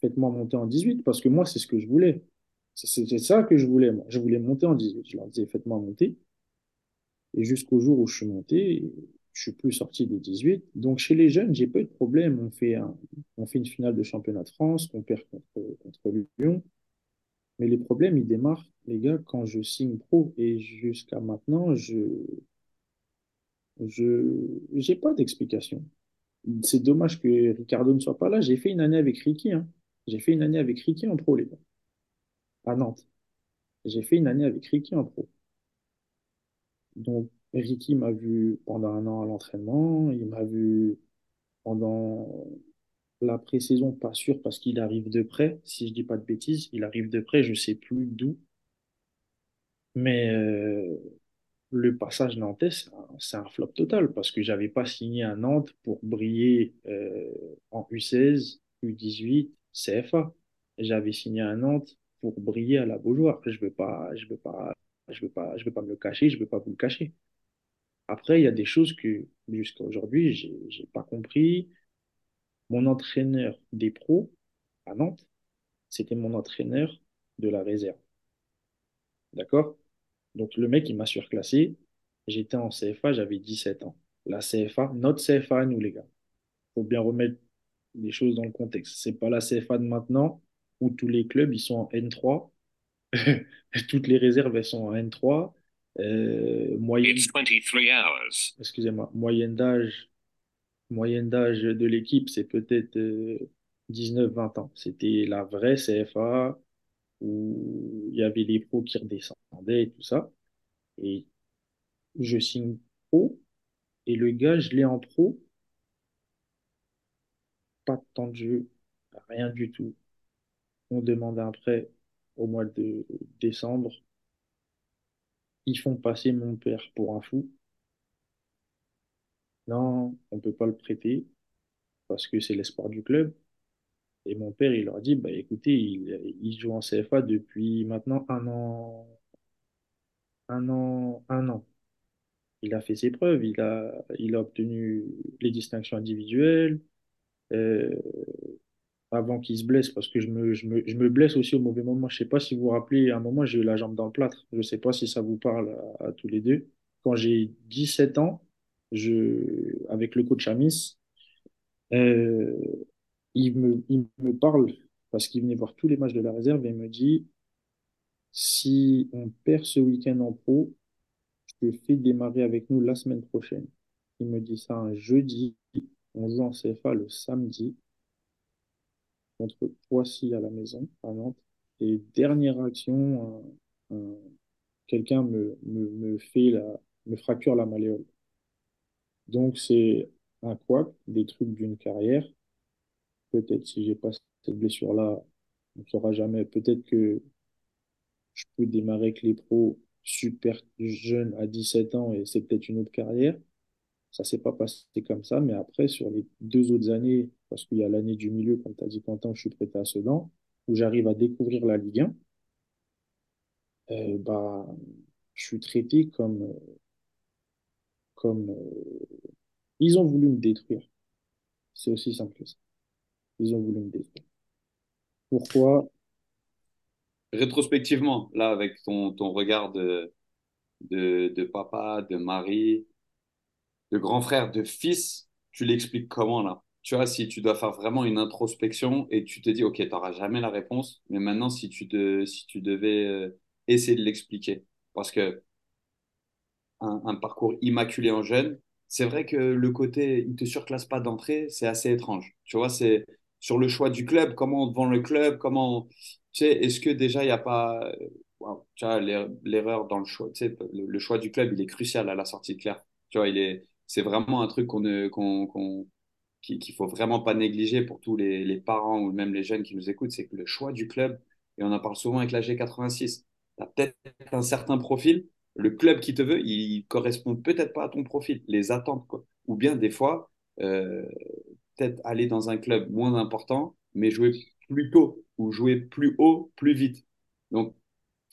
faites-moi monter en 18, parce que moi, c'est ce que je voulais. C'est ça que je voulais, moi. Je voulais monter en 18. Je leur disais, faites-moi monter. Et jusqu'au jour où je suis monté, je suis plus sorti des 18. Donc, chez les jeunes, j'ai pas eu de problème. On fait on fait une finale de championnat de France, on perd contre, Lyon. Mais les problèmes, ils démarrent, les gars, quand je signe pro. Et jusqu'à maintenant, je, je, pas d'explication. C'est dommage que Ricardo ne soit pas là. J'ai fait une année avec Ricky, hein. J'ai fait une année avec Ricky en pro, les gars, à Nantes. J'ai fait une année avec Ricky en pro. Donc, Ricky m'a vu pendant un an à l'entraînement. Il m'a vu pendant la pré-saison, pas sûr parce qu'il arrive de près. Si je dis pas de bêtises, il arrive de près, je sais plus d'où. Mais euh, le passage nantais, c'est un, flop total parce que j'avais pas signé à Nantes pour briller euh, en U16, U18, CFA. J'avais signé à Nantes pour briller à la Beaujoire. Je veux pas, veux pas, je veux veux pas me le cacher, je veux pas vous le cacher. Après, il y a des choses que jusqu'à aujourd'hui, j'ai, pas compris. Mon entraîneur des pros à Nantes, c'était mon entraîneur de la réserve. D'accord? Donc, le mec, il m'a surclassé. J'étais en CFA, j'avais 17 ans. La CFA, notre CFA à nous, les gars. Faut bien remettre les choses dans le contexte. C'est pas la CFA de maintenant où tous les clubs, ils sont en N3. Toutes les réserves, elles sont en N3. Euh, moyenne, It's 23 hours. excusez-moi, moyenne d'âge, moyenne d'âge de l'équipe, c'est peut-être euh, 19-20 ans. C'était la vraie CFA où il y avait les pros qui redescendaient et tout ça. Et je signe pro et le gars, je l'ai en pro, pas de temps de jeu, rien du tout. On demande un prêt au mois de décembre. Ils font passer mon père pour un fou. Non, on peut pas le prêter parce que c'est l'espoir du club. Et mon père, il leur dit, bah écoutez, il, il joue en CFA depuis maintenant un an, un an, un an. Il a fait ses preuves, il a, il a obtenu les distinctions individuelles, euh, avant qu'il se blesse, parce que je me, je me, je me blesse aussi au mauvais moment. Je sais pas si vous vous rappelez, à un moment, j'ai eu la jambe dans le plâtre. Je sais pas si ça vous parle à, à tous les deux. Quand j'ai 17 ans, je, avec le coach Amis, euh, il me, il me parle parce qu'il venait voir tous les matchs de la réserve et il me dit, si on perd ce week-end en pro, je te fais démarrer avec nous la semaine prochaine. Il me dit ça un jeudi. On joue en CFA le samedi contre Poissy à la maison, à Nantes. Et dernière action, un- un- quelqu'un me, me, me fait la, me fracture la malléole. Donc c'est un couac, des trucs d'une carrière. Peut-être si j'ai pas cette blessure-là, on ne saura jamais. Peut-être que je peux démarrer avec les pros super jeunes à 17 ans et c'est peut-être une autre carrière. Ça s'est pas passé comme ça, mais après, sur les deux autres années, parce qu'il y a l'année du milieu, comme tu as dit Quentin, je suis prêté à Sedan, où j'arrive à découvrir la Ligue 1, euh, bah, je suis traité comme, comme euh, ils ont voulu me détruire. C'est aussi simple que ça. Ils ont voulu me détruire. Pourquoi? Rétrospectivement, là, avec ton, ton regard de, de, de papa, de mari, de grand frère, de fils, tu l'expliques comment là? Tu vois, si tu dois faire vraiment une introspection et tu te dis, OK, tu n'auras jamais la réponse, mais maintenant, si tu, devais euh, essayer de l'expliquer, parce que un, parcours immaculé en jeune, c'est vrai que le côté, il te surclasse pas d'entrée, c'est assez étrange. Tu vois, c'est sur le choix du club, comment on vend le club, comment, tu sais, est-ce que déjà il n'y a pas, euh, tu vois, l'er- l'erreur dans le choix, tu sais, choix du club, il est crucial à la sortie de Claire. Tu vois, il est, c'est vraiment un truc qu'on ne, qu'on, qu'on, qui- qu'il faut vraiment pas négliger pour tous les, parents ou même les jeunes qui nous écoutent, c'est que le choix du club, et on en parle souvent avec la G86, tu as peut-être un certain profil, le club qui te veut, il correspond peut-être pas à ton profil, les attentes. Ou bien des fois, euh, peut-être aller dans un club moins important, mais jouer plus tôt ou jouer plus haut, plus vite. Donc,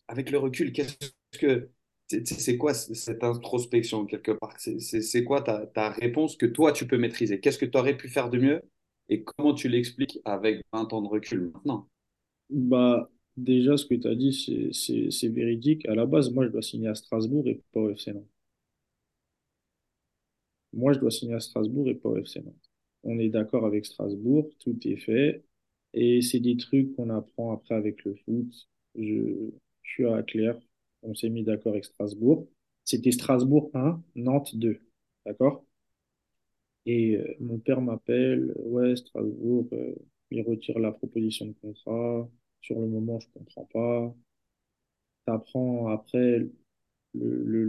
avec le recul, qu'est-ce que c'est quoi cette introspection quelque part? C'est quoi ta, réponse que toi tu peux maîtriser? Qu'est-ce que tu aurais pu faire de mieux? Et comment tu l'expliques avec 20 ans de recul maintenant? Bah, déjà, ce que tu as dit, c'est véridique. À la base, moi, je dois signer à Strasbourg et pas au FC Nantes. Moi, je dois signer à Strasbourg et pas au FC Nantes. On est d'accord avec Strasbourg, tout est fait. Et c'est des trucs qu'on apprend après avec le foot. Je, je suis à Claire, on s'est mis d'accord avec Strasbourg. C'était Strasbourg 1, Nantes 2. D'accord? Et euh, mon père m'appelle, ouais, Strasbourg, euh, il retire la proposition de contrat. Sur le moment, je comprends pas. T'apprends après, le, le,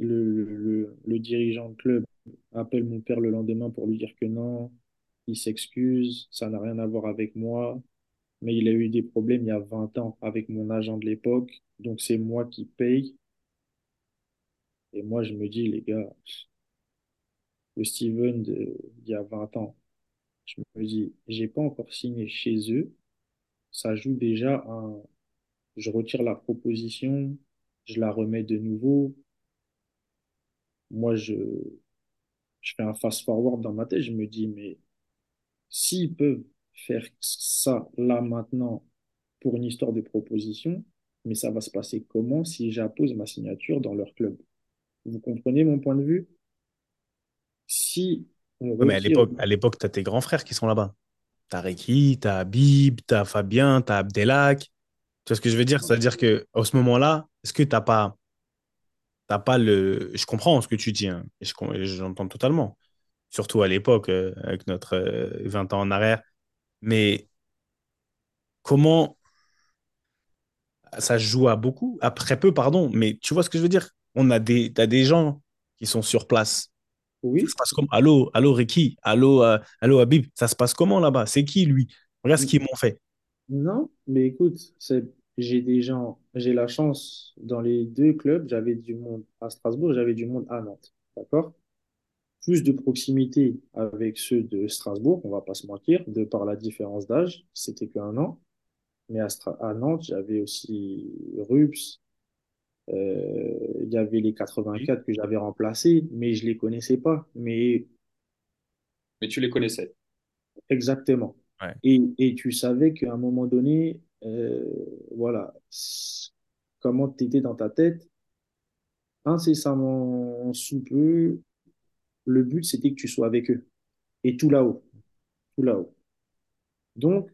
le- le dirigeant de club appelle mon père le lendemain pour lui dire que non. il s'excuse, ça n'a rien à voir avec moi, mais il a eu des problèmes il y a 20 ans avec mon agent de l'époque, donc c'est moi qui paye. Et moi, je me dis, les gars, le Steven de, il y a 20 ans, je me dis, j'ai pas encore signé chez eux, ça joue déjà un, je retire la proposition, je la remets de nouveau. Moi, je, je fais un fast-forward dans ma tête, je me dis, mais s'ils peuvent faire ça là maintenant pour une histoire de proposition, mais ça va se passer comment si j'appose ma signature dans leur club? Vous comprenez mon point de vue? Si on Ouais, mais à l'époque, tu as tes grands frères qui sont là-bas. Tu as Ricky, tu as Habib, tu as Fabien, tu as Abdelak. Tu vois ce que je veux dire? C'est-à-dire que à ce moment-là, est-ce que t'as pas, t'as pas le. Je comprends ce que tu dis, hein, et je j'entends totalement. Surtout à l'époque, euh, avec notre euh, 20 ans en arrière. Mais comment ça se joue à beaucoup, à très peu, pardon, mais tu vois ce que je veux dire? On a des, des gens qui sont sur place. Ça se oui, passe comme, allô, allô Ricky, allô, euh, allô Habib, ça se passe comment là-bas? C'est qui lui? Regarde ce qu'ils m'ont fait. non, mais écoute, c'est, j'ai des gens, j'ai la chance dans les deux clubs, j'avais du monde à Strasbourg, j'avais du monde à Nantes, d'accord? Plus de proximité avec ceux de Strasbourg, on va pas se mentir, de par la différence d'âge, c'était qu'un an, mais à, Stra- à Nantes, j'avais aussi Rups, euh, il y avait les Oui. 84 que j'avais remplacés, mais je les connaissais pas, mais Mais tu les connaissais. exactement. Ouais. Et, et tu savais qu'à un moment donné, euh, voilà, comment tu étais dans ta tête, incessamment sous peu, le but c'était que tu sois avec eux. Et tout là-haut, tout là-haut. Donc,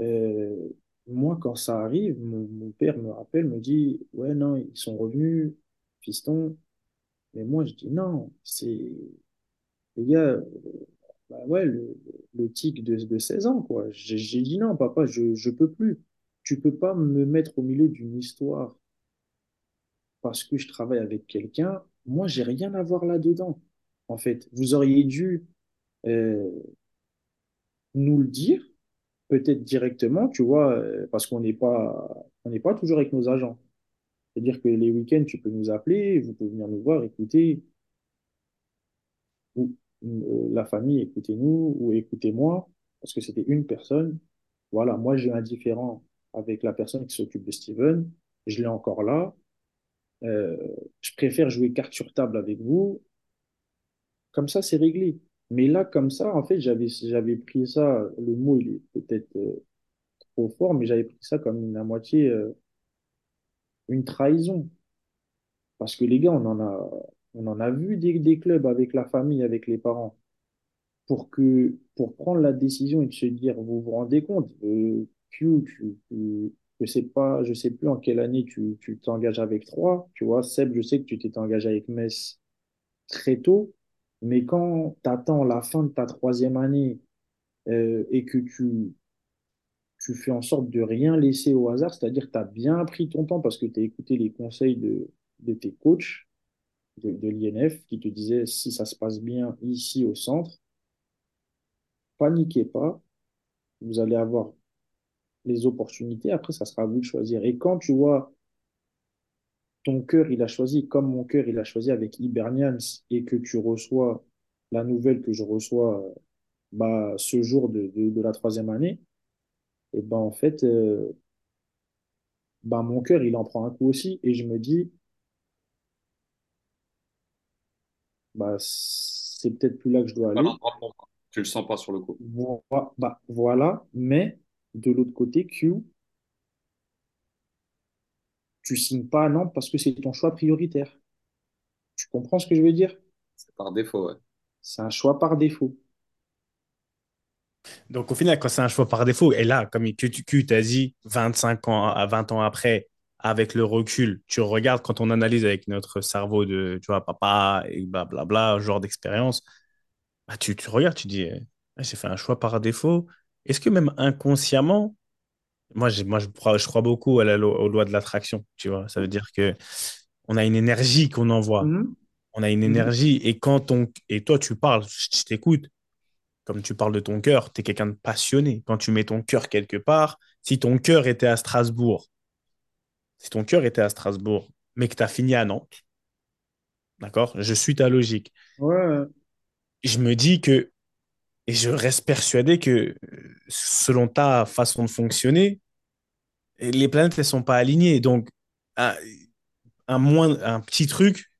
euh, moi, quand ça arrive, mon, père me rappelle, me dit, ouais, non, ils sont revenus, fiston. Mais moi, je dis, non, c'est, les gars, bah ouais, le, tic de, de 16 ans, quoi. J'ai j'ai dit non, papa, je, je peux plus. Tu peux pas me mettre au milieu d'une histoire parce que je travaille avec quelqu'un. Moi, j'ai rien à voir là-dedans. En fait, vous auriez dû euh, nous le dire, peut-être directement, tu vois, euh, parce qu'on n'est pas, on n'est pas toujours avec nos agents. C'est-à-dire que les week-ends, tu peux nous appeler, vous pouvez venir nous voir, écouter, ou euh, la famille, écoutez-nous, ou écoutez-moi, parce que c'était une personne. Voilà, moi j'ai un différend avec la personne qui s'occupe de Steven, je l'ai encore là. Je préfère jouer carte sur table avec vous, comme ça c'est réglé. Mais là, comme ça, en fait, j'avais j'avais pris ça, le mot il est peut-être euh, trop fort, mais j'avais pris ça comme une, à moitié euh, une trahison. Parce que les gars, on en a, on en a vu des, clubs avec la famille, avec les parents. pour que pour prendre la décision et de se dire, vous vous rendez compte, euh, Q, tu, tu- je sais pas, je sais plus en quelle année tu tu t'engages avec trois, tu vois, Seb, je sais que tu t'étais engagé avec Metz très tôt, mais quand tu attends la fin de ta troisième année euh, et que tu tu fais en sorte de rien laisser au hasard, c'est-à-dire que tu as bien pris ton temps parce que tu as écouté les conseils de, de tes coachs de, de l'INF qui te disaient si ça se passe bien ici au centre, paniquez pas, vous allez avoir les opportunités. Après, ça sera à vous de choisir. Et quand tu vois ton cœur, il a choisi, comme mon cœur, il a choisi avec Hibernians, et que tu reçois la nouvelle que je reçois euh, bah, ce jour de, de, de la troisième année, et ben en fait, euh, bah, mon cœur, il en prend un coup aussi. Et je me dis, bah, c'est peut-être plus là que je dois Voilà, aller. Tu le sens pas sur le coup. Bah, voilà. Mais de l'autre côté, Q, tu signes pas à Nantes parce que c'est ton choix prioritaire. Tu comprends ce que je veux dire? C'est par défaut, ouais. C'est un choix par défaut. Donc, au final, quand c'est un choix par défaut, et là, comme tu tu t'as dit, 25 ans à 20 ans après, avec le recul, tu regardes quand on analyse avec notre cerveau de, tu vois, papa et blablabla, genre d'expérience, bah, tu, tu regardes, tu dis, eh, j'ai fait un choix par défaut. Est-ce que même inconsciemment, moi, je, crois, je crois beaucoup à la lo- aux lois de l'attraction, tu vois, ça veut dire que on a une énergie qu'on envoie, Mhm. on a une Mhm. énergie, et quand on, et toi, tu parles, je je t'écoute, comme tu parles de ton cœur, tu es quelqu'un de passionné. Quand tu mets ton cœur quelque part, si ton cœur était à Strasbourg, si ton cœur était à Strasbourg, mais que tu as fini à Nantes, d'accord Je suis ta logique. Ouais. Je me dis que, et je reste persuadé que selon ta façon de fonctionner, les planètes ne sont pas alignées. Donc, un, moins, un petit truc,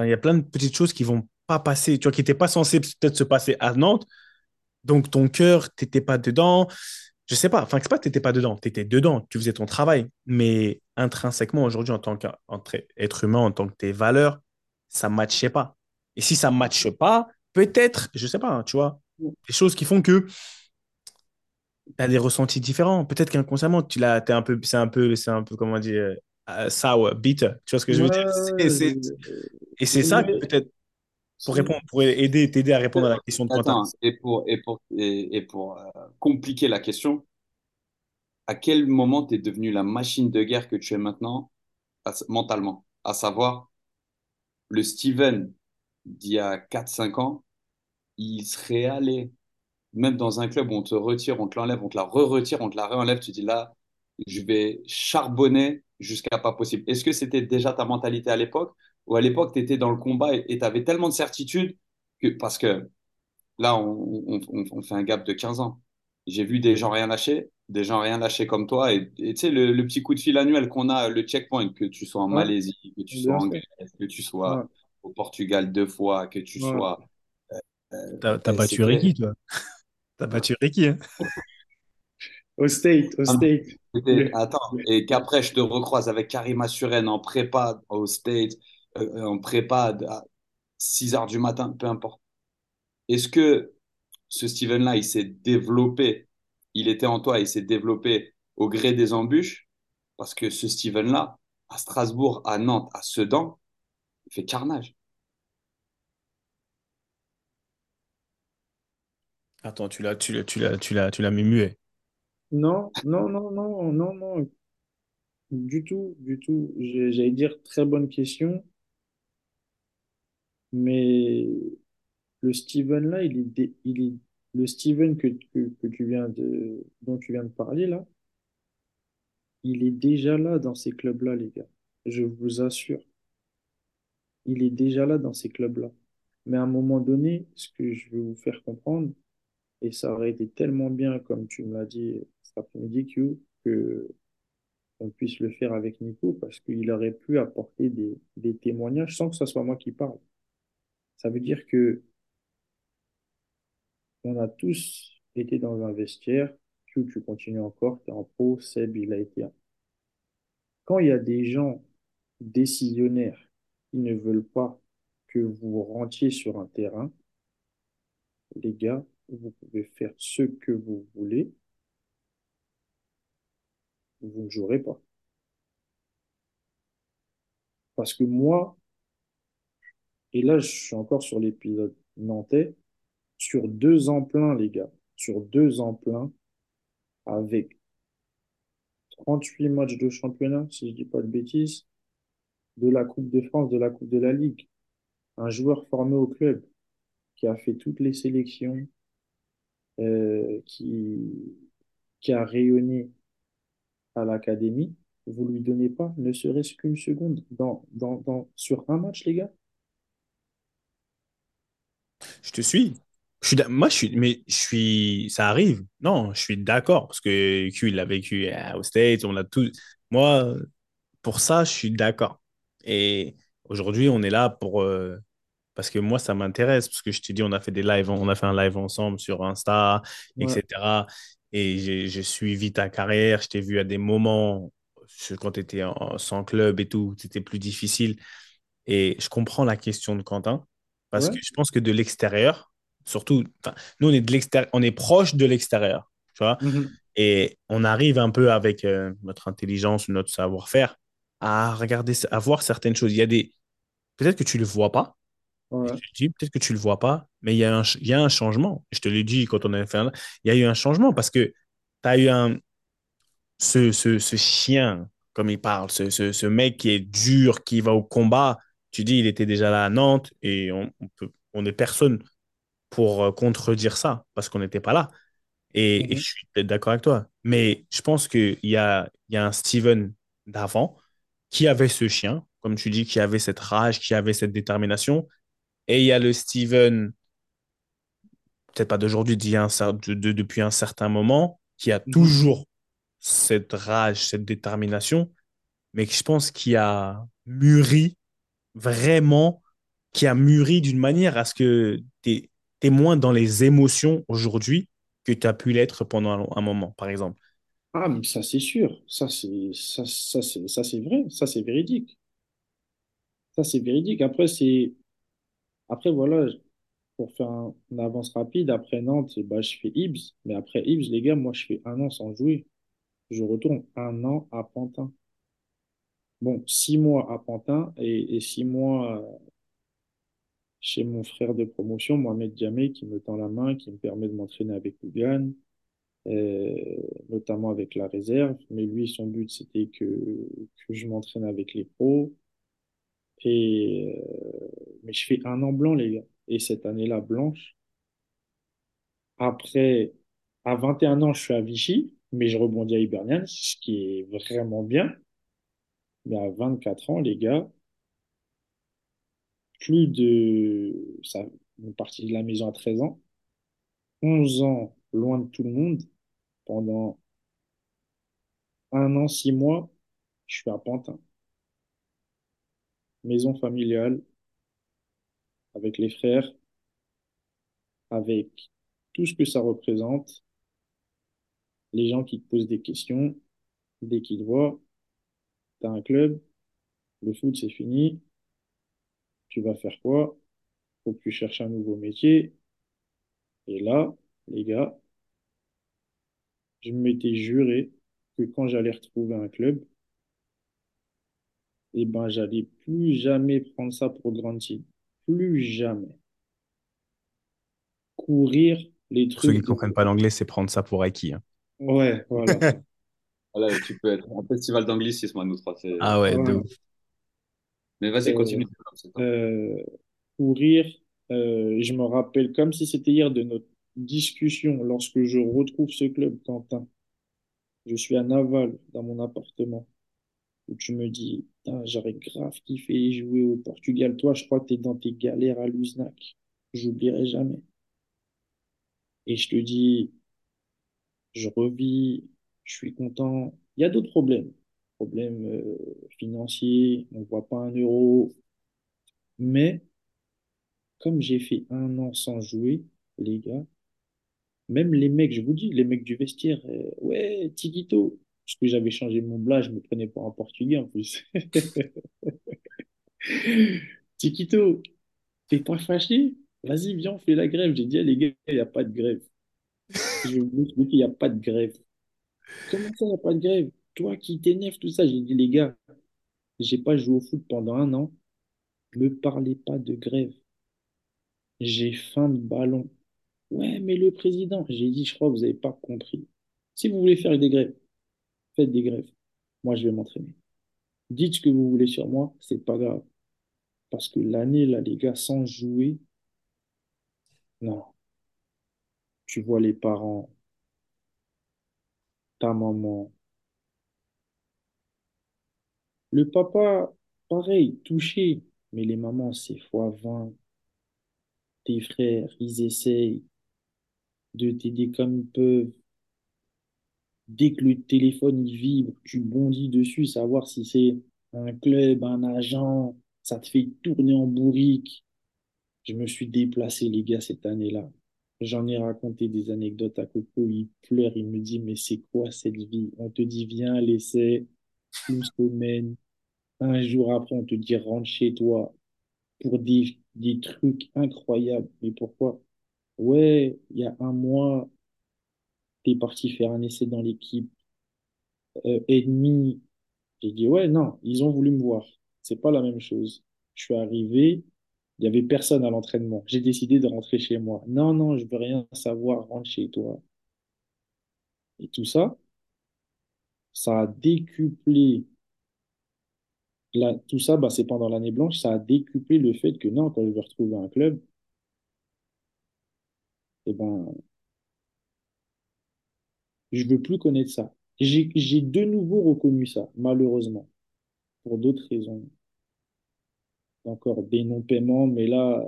il y a plein de petites choses qui vont pas passer, tu vois, qui n'étaient pas censées peut-être se passer à Nantes. Donc, ton cœur, tu n'étais pas dedans. Je sais pas, enfin, c'est pas que tu n'étais pas dedans, tu étais dedans, tu faisais ton travail. Mais intrinsèquement, aujourd'hui, en tant qu'être humain, en tant que tes valeurs, ça ne matchait pas. Et si ça ne matche pas, peut-être, je sais pas, hein, tu vois, des choses qui font que tu as des ressentis différents. Peut-être qu'inconsciemment, tu l'as, un peu, c'est un peu, c'est un peu, comment dire, uh, sour, bitter. Tu vois ce que je veux dire? Et c'est ça, peut-être, pour répondre, pour aider, t'aider à répondre à la question de Quentin. Et pour, et pour, et, pour euh, compliquer la question, à quel moment tu es devenu la machine de guerre que tu es maintenant, mentalement? À savoir, le Steven d'il y a 4-5 ans, il serait allé, même dans un club où on te retire, on te l'enlève, on te la re-retire, on te la re-enlève, tu dis là, je vais charbonner jusqu'à pas possible. Est-ce que c'était déjà ta mentalité à l'époque? Ou à l'époque, tu étais dans le combat et tu avais tellement de certitude que, parce que là, on, on, fait un gap de 15 ans. J'ai vu des gens rien lâcher, des gens rien lâcher comme toi. Et tu sais, le, petit coup de fil annuel qu'on a, le checkpoint, que tu sois en Malaisie, que tu sois en Grèce, que tu sois au Portugal deux fois, que tu sois. Euh, T'as euh, battu Ricky, toi. T'as battu Ricky, hein Au State, au State. Attends, et qu'après, je te recroise avec Karim Assuren en prépa au State euh, en prépa à 6 heures du matin, peu importe. Est-ce que ce Steven-là, il s'est développé, il était en toi, il s'est développé au gré des embûches? Parce que ce Steven-là, à Strasbourg, à Nantes, à Sedan, il fait carnage. Attends, tu l'as, tu l'as, tu l'as, tu l'as, tu l'as mis muet. Non, non, non, non, non, non. Du tout, du tout. J'allais dire très bonne question. Mais le Steven là, il est, il est le Steven que, que, tu viens de, dont tu viens de parler là, il est déjà là dans ces clubs-là, les gars. Je vous assure. Il est déjà là dans ces clubs-là. Mais à un moment donné, ce que je veux vous faire comprendre, et ça aurait été tellement bien, comme tu me l'as dit cet après-midi, Q, que on puisse le faire avec Nico, parce qu'il aurait pu apporter des, des témoignages sans que ce soit moi qui parle. Ça veut dire que on a tous été dans un vestiaire. Tu, tu continues encore, tu es en pro, Seb, il a été. Quand il y a des gens décisionnaires qui ne veulent pas que vous rentiez sur un terrain, les gars, vous pouvez faire ce que vous voulez, vous ne jouerez pas. Parce que moi, et là, je suis encore sur l'épisode nantais. Sur deux ans pleins, les gars, sur deux ans pleins, avec 38 matchs de championnat, si je dis pas de bêtises, de la Coupe de France, de la Coupe de la Ligue. Un joueur formé au club qui a fait toutes les sélections, euh, qui, a rayonné à l'académie, vous lui donnez pas ne serait-ce qu'une seconde dans, dans, dans, sur un match, les gars? Je te suis. Je suis moi, je suis, mais je suis, ça arrive. Non, je suis d'accord parce que Q, il a vécu aux States, on a tout. Moi, pour ça, je suis d'accord. Et aujourd'hui, on est là pour, euh, parce que moi, ça m'intéresse parce que je te dis, on a fait des lives, on a fait un live ensemble sur Insta, etc. Et j'ai suivi ta carrière. Je t'ai vu à des moments quand tu étais sans club et tout, c'était plus difficile. Et je comprends la question de Quentin. Parce que je pense que de l'extérieur, surtout, nous, on est, de l'extérieur, on est proche de l'extérieur, tu vois. Mhm. Et on arrive un peu avec euh, notre intelligence, notre savoir-faire, à regarder, à voir certaines choses. Il y a des. Peut-être que tu ne le vois pas. Peut-être que tu ne le vois pas, mais il y, a un, il y a un changement. Je te l'ai dit quand on a fait un. Il y a eu un changement parce que tu as eu un. Ce, ce, ce, chien, comme il parle, ce, ce, ce mec qui est dur, qui va au combat, tu dis, il était déjà là à Nantes et on, on, peut, on est personne pour euh, contredire ça, parce qu'on n'était pas là. Et, et Mhm. je suis d'accord avec toi. Mais je pense qu'il y a, y a un Steven d'avant qui avait ce chien, comme tu dis, qui avait cette rage, qui avait cette détermination. Et il y a le Steven, peut-être pas d'aujourd'hui, d'il y a un cer- de- de- depuis un certain moment, qui a Mhm. toujours cette rage, cette détermination, mais que je pense qui a mûri vraiment, qui a mûri d'une manière à ce que tu es, moins dans les émotions aujourd'hui que tu as pu l'être pendant un, un moment, par exemple. Ah, mais ça, c'est sûr. Ça, c'est ça, ça, c'est ça, c'est vrai. Ça, c'est véridique. Ça, c'est véridique. Après, c'est après voilà, pour faire un, une avance rapide, après Nantes, bah, je fais Ibs. Mais après Ibs, les gars, moi, je fais un an sans jouer. Je retourne un an à Pantin. Bon, six mois à Pantin et, six mois euh, chez mon frère de promotion, Mohamed Diamé, qui me tend la main, qui me permet de m'entraîner avec Ougan, euh, notamment avec la réserve. Mais lui, son but, c'était que, que je m'entraîne avec les pros. Et, euh, mais je fais un an blanc, les gars. Et cette année-là, blanche. Après, à 21 ans, je suis à Vichy, mais je rebondis à Hibernian, ce qui est vraiment bien. Mais à 24 ans, les gars, plus de... Ça, on est parti de la maison à 13 ans. 11 ans loin de tout le monde. Pendant un an, six mois, je suis à Pantin. Maison familiale, avec les frères, avec tout ce que ça représente, les gens qui te posent des questions, dès qu'ils te voient, tu as un club, le foot c'est fini, tu vas faire quoi? Faut que tu cherches un nouveau métier. Et là, les gars, je m'étais juré que quand j'allais retrouver un club, eh ben, j'allais plus jamais prendre ça pour granted. Plus jamais. Courir les Pour ceux qui trucs ne comprennent pas l'anglais, c'est prendre ça pour acquis. hein. Ouais, voilà. Voilà, tu peux être un festival d'anglicisme à nous trois. c'est- Ah ouais, de Ouais. ouf. Mais vas-y, Euh, continue. euh, courir, euh, je me rappelle comme si c'était hier de notre discussion lorsque je retrouve ce club, Quentin. Je suis à Naval, dans mon appartement, où tu me dis, j'aurais grave kiffé jouer au Portugal. Toi, je crois que tu es dans tes galères à Luznac. J'oublierai jamais. Et je te dis, je revis, je suis content. Il y a d'autres problèmes. Problèmes euh, financiers, on ne voit pas un euro. Mais comme j'ai fait un an sans jouer, les gars, même les mecs, je vous dis, les mecs du vestiaire, euh, ouais, Tiquito, parce que j'avais changé mon blase, je me prenais pour un Portugais en plus. Tiquito, t'es pas fâché? Vas-y, viens, on fait la grève. J'ai dit, les gars, il n'y a pas de grève. Je vous expliquer, il n'y a pas de grève. Comment ça, il n'y a pas de grève? Toi qui t'énerves, tout ça. J'ai dit, les gars, j'ai pas joué au foot pendant un an. Me parlez pas de grève. J'ai faim de ballon. Ouais, mais le président, j'ai dit, je crois que vous n'avez pas compris. Si vous voulez faire des grèves, faites des grèves. Moi, je vais m'entraîner. Dites ce que vous voulez sur moi, c'est pas grave. Parce que l'année, là, les gars, sans jouer, non. Tu vois les parents, ta maman. Le papa, pareil, touché. Mais les mamans, c'est fois 20. Tes frères, ils essayent de t'aider comme ils peuvent. Dès que le téléphone vibre, tu bondis dessus, savoir si c'est un club, un agent, ça te fait tourner en bourrique. Je me suis déplacé, les gars, cette année-là. J'en ai raconté des anecdotes à Coco. Il pleure, il me dit, mais c'est quoi cette vie? On te dit, viens, l'essai, une semaine. Un jour après, on te dit, rentre chez toi pour des, des trucs incroyables. Mais pourquoi? Ouais, il y a un mois, t'es parti faire un essai dans l'équipe euh, ennemie. J'ai dit, ouais, non, ils ont voulu me voir. C'est pas la même chose. Je suis arrivé, il y avait personne à l'entraînement. J'ai décidé de rentrer chez moi. Non, non, je veux rien savoir, rentre chez toi. Et tout ça, ça a décuplé. La, tout ça, bah, c'est pendant l'année blanche, ça a décuplé le fait que non, quand je vais retrouver un club, eh ben, je veux plus connaître ça. J'ai, de nouveau reconnu ça, malheureusement, pour d'autres raisons. Encore des non-paiements, mais là,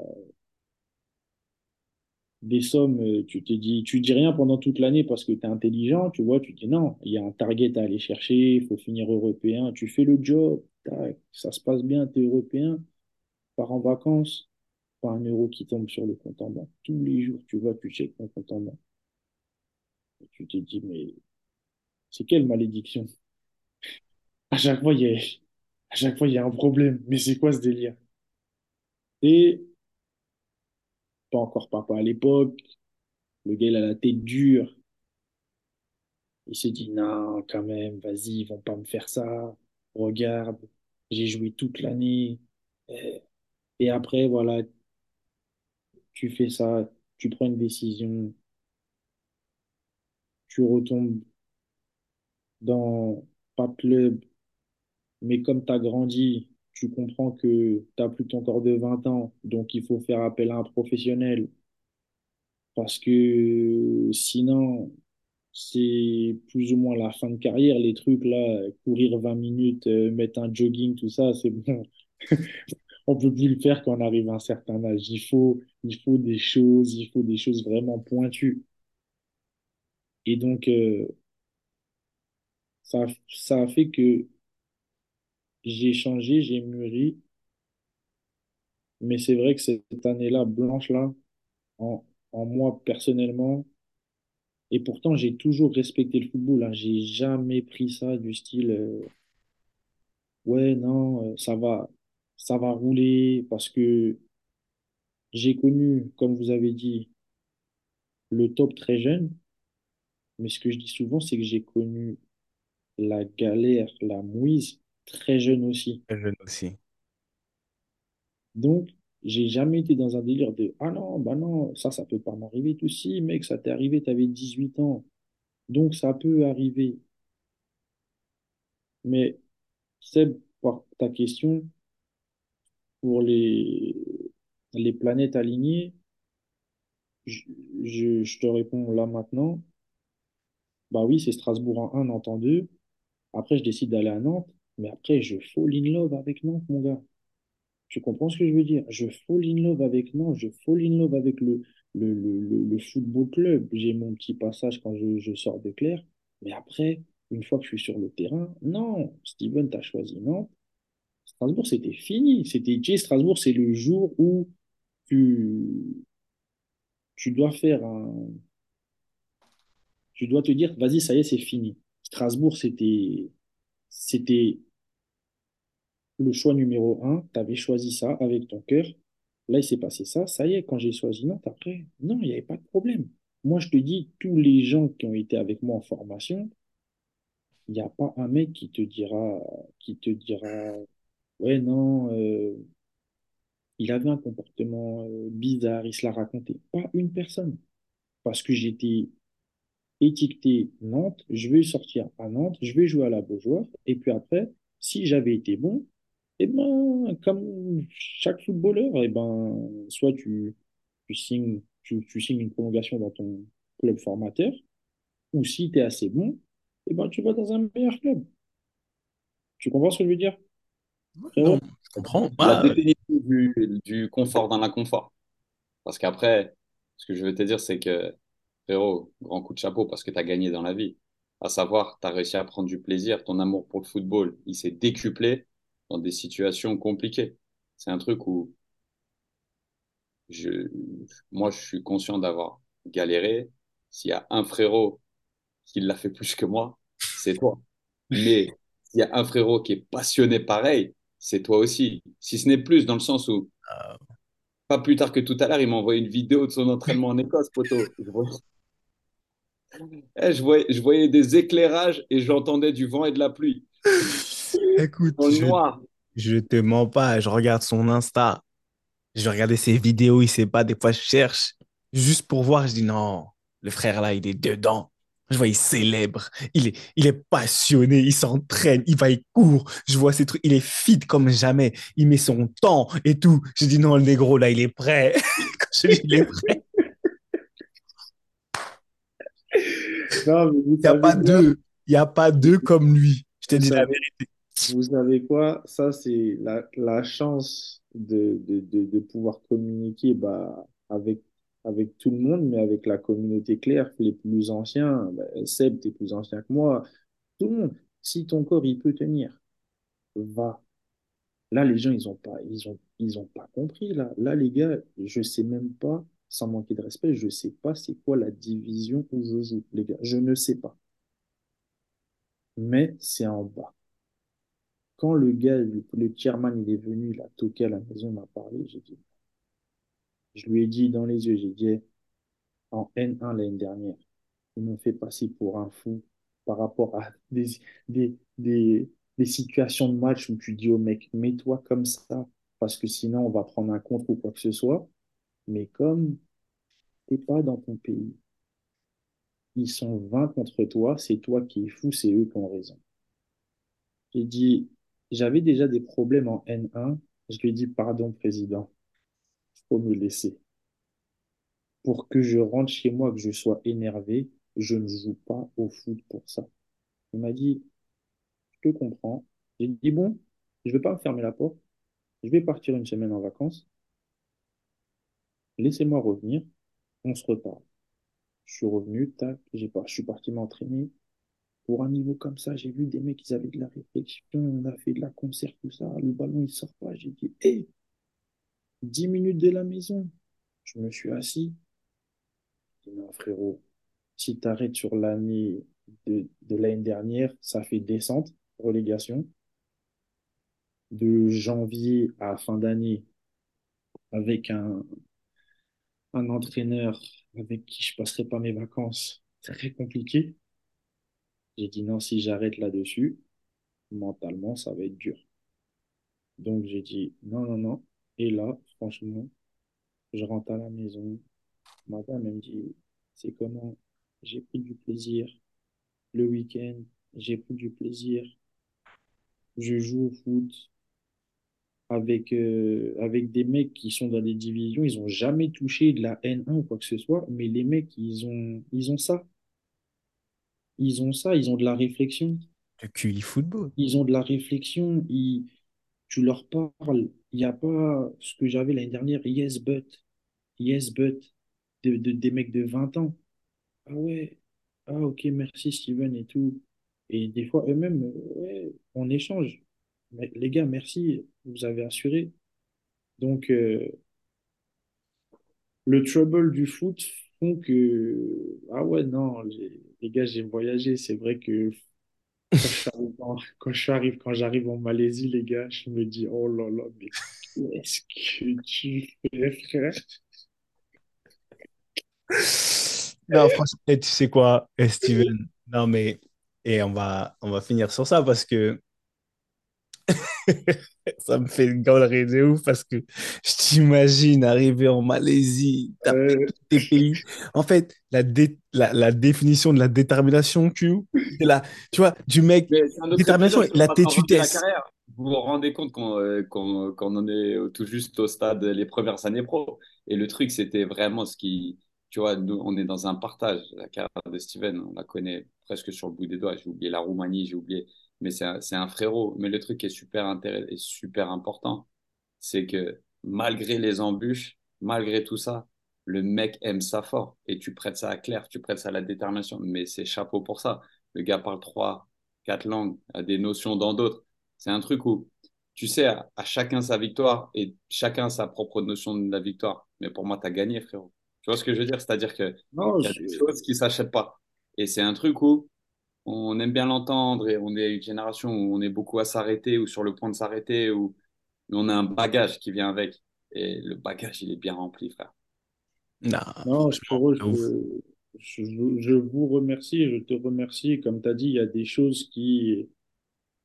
des sommes, tu te dis, tu dis rien pendant toute l'année parce que tu es intelligent, tu vois, tu dis non, il y a un target à aller chercher, il faut finir européen, tu fais le job, tac, ça se passe bien, tu es européen, pars en vacances, pas un euro qui tombe sur le compte en banque. Tous les jours, tu vois, tu checkes ton compte en banque. Tu te dis, mais c'est quelle malédiction? À chaque fois, il y a, chaque fois, il y a un problème. Mais c'est quoi ce délire? Et pas encore papa à l'époque, le gars, il a la tête dure. Il s'est dit, non, quand même, vas-y, ils vont pas me faire ça. Regarde, j'ai joué toute l'année. Et après, voilà, tu fais ça, tu prends une décision, tu retombes dans pas club, mais comme tu as grandi, tu comprends que tu plus ton corps de 20 ans, donc il faut faire appel à un professionnel, parce que sinon, c'est plus ou moins la fin de carrière, les trucs là, courir 20 minutes, euh, mettre un jogging, tout ça, c'est bon. On peut plus le faire quand on arrive à un certain âge. Il faut, il faut des choses, il faut des choses vraiment pointues. Et donc, euh, ça, ça a fait que j'ai changé, j'ai mûri. Mais c'est vrai que cette année-là, blanche-là, en, en moi personnellement, et pourtant j'ai toujours respecté le football. Hein, j'ai jamais pris ça du style, euh, ouais, non, euh, ça va, ça va rouler parce que j'ai connu, comme vous avez dit, le top très jeune. Mais ce que je dis souvent, c'est que j'ai connu la galère, la mouise très jeune aussi. Très jeune aussi. Donc, j'ai jamais été dans un délire de Ah non, bah non, ça, ça peut pas m'arriver tout si, mec, ça t'est arrivé, t'avais 18 ans. Donc, ça peut arriver. Mais, c'est par ta question, pour les, les planètes alignées, je, je, je te réponds là maintenant. Bah oui, c'est Strasbourg en un Nantes en 2. Après, je décide d'aller à Nantes. Mais après, je fall in love avec Nantes, mon gars. Tu comprends ce que je veux dire? Je fall in love avec Nantes, je fall in love avec le, le, le, le, football club. J'ai mon petit passage quand je, je sors de Claire. Mais après, une fois que je suis sur le terrain, non, Steven, t'as choisi Nantes. Strasbourg, c'était fini. C'était, Strasbourg, c'est le jour où tu, tu dois faire un, tu dois te dire, vas-y, ça y est, c'est fini. Strasbourg, c'était, c'était le choix numéro un, tu avais choisi ça avec ton cœur. Là, il s'est passé ça. Ça y est, quand j'ai choisi Nantes, après, non, il n'y avait pas de problème. Moi, je te dis, tous les gens qui ont été avec moi en formation, il n'y a pas un mec qui te dira, qui te dira, ouais, non, euh, il avait un comportement euh, bizarre, il se l'a raconté. Pas une personne. Parce que j'étais étiqueté Nantes, je vais sortir à Nantes, je vais jouer à la Beaujoire, et puis après, si j'avais été bon, eh ben, comme chaque footballeur, eh ben, soit tu, tu signes, tu, tu signes une prolongation dans ton club formateur, ou si tu es assez bon, eh ben, tu vas dans un meilleur club. Tu comprends ce que je veux dire? Non, je comprends. La Ah, euh, définition du, du confort dans l'inconfort. Parce qu'après, ce que je veux te dire, c'est que, frérot, grand coup de chapeau parce que tu as gagné dans la vie. À savoir, tu as réussi à prendre du plaisir, ton amour pour le football, il s'est décuplé dans des situations compliquées. C'est un truc où je, moi, je suis conscient d'avoir galéré. S'il y a un frérot qui l'a fait plus que moi, c'est toi. Mais s'il y a un frérot qui est passionné pareil, c'est toi aussi. Si ce n'est plus, dans le sens où, pas plus tard que tout à l'heure, il m'a envoyé une vidéo de son entraînement en Écosse, poto. Je eh, je voyais, je voyais des éclairages et j'entendais du vent et de la pluie. écoute, Dans le je, noir. je te mens pas, je regarde son Insta, je regarder ses vidéos, il sait pas, des fois je cherche, juste pour voir, je dis non, le frère là, il est dedans. Je vois, il célèbre, il est, il est passionné, il s'entraîne, il va, il court. Je vois ces trucs, il est fit comme jamais, il met son temps et tout. Je dis non, le négro là, il est prêt. Quand je dis il est prêt, Non, mais Il n'y a pas deux. Il n'y a pas deux comme lui. Je te Vous dis la vérité. vous savez quoi? Ça, c'est la, la chance de, de, de, de pouvoir communiquer bah, avec, avec tout le monde, mais avec la communauté claire, les plus anciens. Bah, Seb, t'es plus ancien que moi. Tout le monde. Si ton corps, il peut tenir, va. Là, les gens, ils ont pas, ils ont, ils ont pas compris. Là, là, les gars, je sais même pas, sans manquer de respect, je sais pas c'est quoi la division où je joue, les gars. Je ne sais pas. Mais c'est en bas. Quand le gars, le, le chairman, il est venu, il a toqué à la maison, il m'a parlé, j'ai dit, je lui ai dit dans les yeux, j'ai dit, en N1 l'année dernière, ils m'ont fait passer pour un fou par rapport à des, des, des, des situations de match où tu dis au mec, mets-toi comme ça, parce que sinon on va prendre un contre ou quoi que ce soit. Mais comme t'es pas dans ton pays, ils sont 20 contre toi, c'est toi qui es fou, c'est eux qui ont raison. J'ai dit, j'avais déjà des problèmes en N1, je lui ai dit, pardon, président, faut me laisser. Pour que je rentre chez moi, que je sois énervé, je ne joue pas au foot pour ça. Il m'a dit, je te comprends. J'ai dit, bon, je vais pas me fermer la porte. Je vais partir une semaine en vacances. Laissez-moi revenir. On se reparle. Je suis revenu, tac, j'ai pas, je suis parti m'entraîner. Pour un niveau comme ça, j'ai vu des mecs, ils avaient de la réflexion, on a fait de la concert, tout ça. Le ballon, il sort pas. J'ai dit, hé, 10 minutes de la maison. Je me suis assis. J'ai dit, non, frérot, si tu arrêtes sur l'année de, de l'année dernière, ça fait descente, relégation. De janvier à fin d'année, avec un, un entraîneur avec qui je passerai pas mes vacances, très compliqué. J'ai dit non, si j'arrête là-dessus, mentalement, ça va être dur. Donc j'ai dit non, non, non. Et là, franchement, je rentre à la maison. Ma femme, me dit, c'est comment? J'ai pris du plaisir. Le week-end, j'ai pris du plaisir. Je joue au foot avec, euh, avec des mecs qui sont dans des divisions. Ils ont jamais touché de la N1 ou quoi que ce soit. Mais les mecs, ils ont, ils ont ça. Ils ont ça. Ils ont de la réflexion. Le QI football. Ils ont de la réflexion. Ils, tu leur parles. Il n'y a pas ce que j'avais l'année dernière. Yes, but. Yes, but. De, de- des mecs de 20 ans. Ah ouais. Ah ok, merci Steven et tout. Et des fois, eux-mêmes, ouais, on échange. Les gars, merci. Vous avez assuré. Donc, euh, le trouble du foot font que... Ah ouais, non, les, gars, j'ai voyagé. C'est vrai que quand en- quand j'arrive en Malaisie, les gars, je me dis, oh là là, mais qu'est-ce que tu fais, frère? Non, franchement, tu sais quoi, Steven? Non, mais et on va, on va finir sur ça parce que ça me fait une galerie de ouf parce que je t'imagine arriver en Malaisie, taper Euh, tous tes pays. En fait, la, dé- la, la définition de la détermination, Q, c'est la, tu vois, du mec, détermination, la tétutesse. carrière. Vous vous rendez compte qu'on euh, qu'on- qu'on en est tout juste au stade les premières années pro. Et le truc, c'était vraiment ce qui, tu vois, nous, on est dans un partage. La carrière de Steven, on la connaît presque sur le bout des doigts. J'ai oublié la Roumanie, j'ai oublié, mais c'est un, frérot. Mais le truc qui est super intéressant et super important, c'est que malgré les embûches, malgré tout ça, le mec aime ça fort. Et tu prêtes ça à Claire, tu prêtes ça à la détermination. Mais c'est chapeau pour ça. Le gars parle trois, quatre langues, a des notions dans d'autres. C'est un truc où, tu sais, à, à chacun sa victoire et chacun sa propre notion de la victoire. Mais pour moi, tu as gagné, frérot. Tu vois ce que je veux dire? C'est-à-dire qu'il y a je- des choses qui s'achètent pas. Et c'est un truc où on aime bien l'entendre et on est une génération où on est beaucoup à s'arrêter ou sur le point de s'arrêter ou on a un bagage qui vient avec. Et le bagage, il est bien rempli, frère. Non, non, je, je, je vous remercie, je te remercie. Comme tu as dit, il y a des choses qui...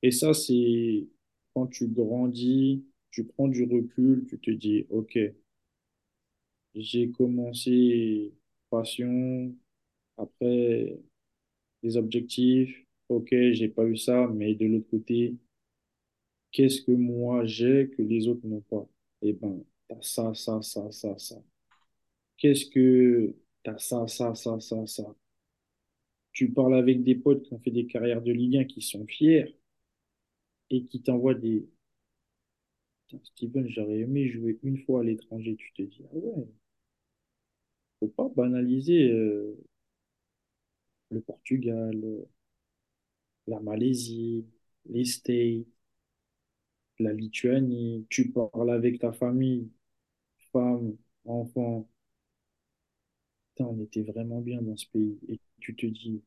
Et ça, c'est quand tu grandis, tu prends du recul, tu te dis, OK, j'ai commencé passion, après des objectifs, OK, j'ai pas eu ça, mais de l'autre côté, qu'est-ce que moi j'ai que les autres n'ont pas? Eh ben, t'as ça, ça, ça, ça, ça. Qu'est-ce que t'as ça, ça, ça, ça, ça? tu parles avec des potes qui ont fait des carrières de Ligue 1 qui sont fiers et qui t'envoient des. Steven, j'aurais aimé jouer une fois à l'étranger. Tu te dis, ah ouais, faut pas banaliser euh, le Portugal, euh, la Malaisie, les la Lituanie. Tu parles avec ta famille, femme, enfant. Putain, on était vraiment bien dans ce pays. Et tu te dis,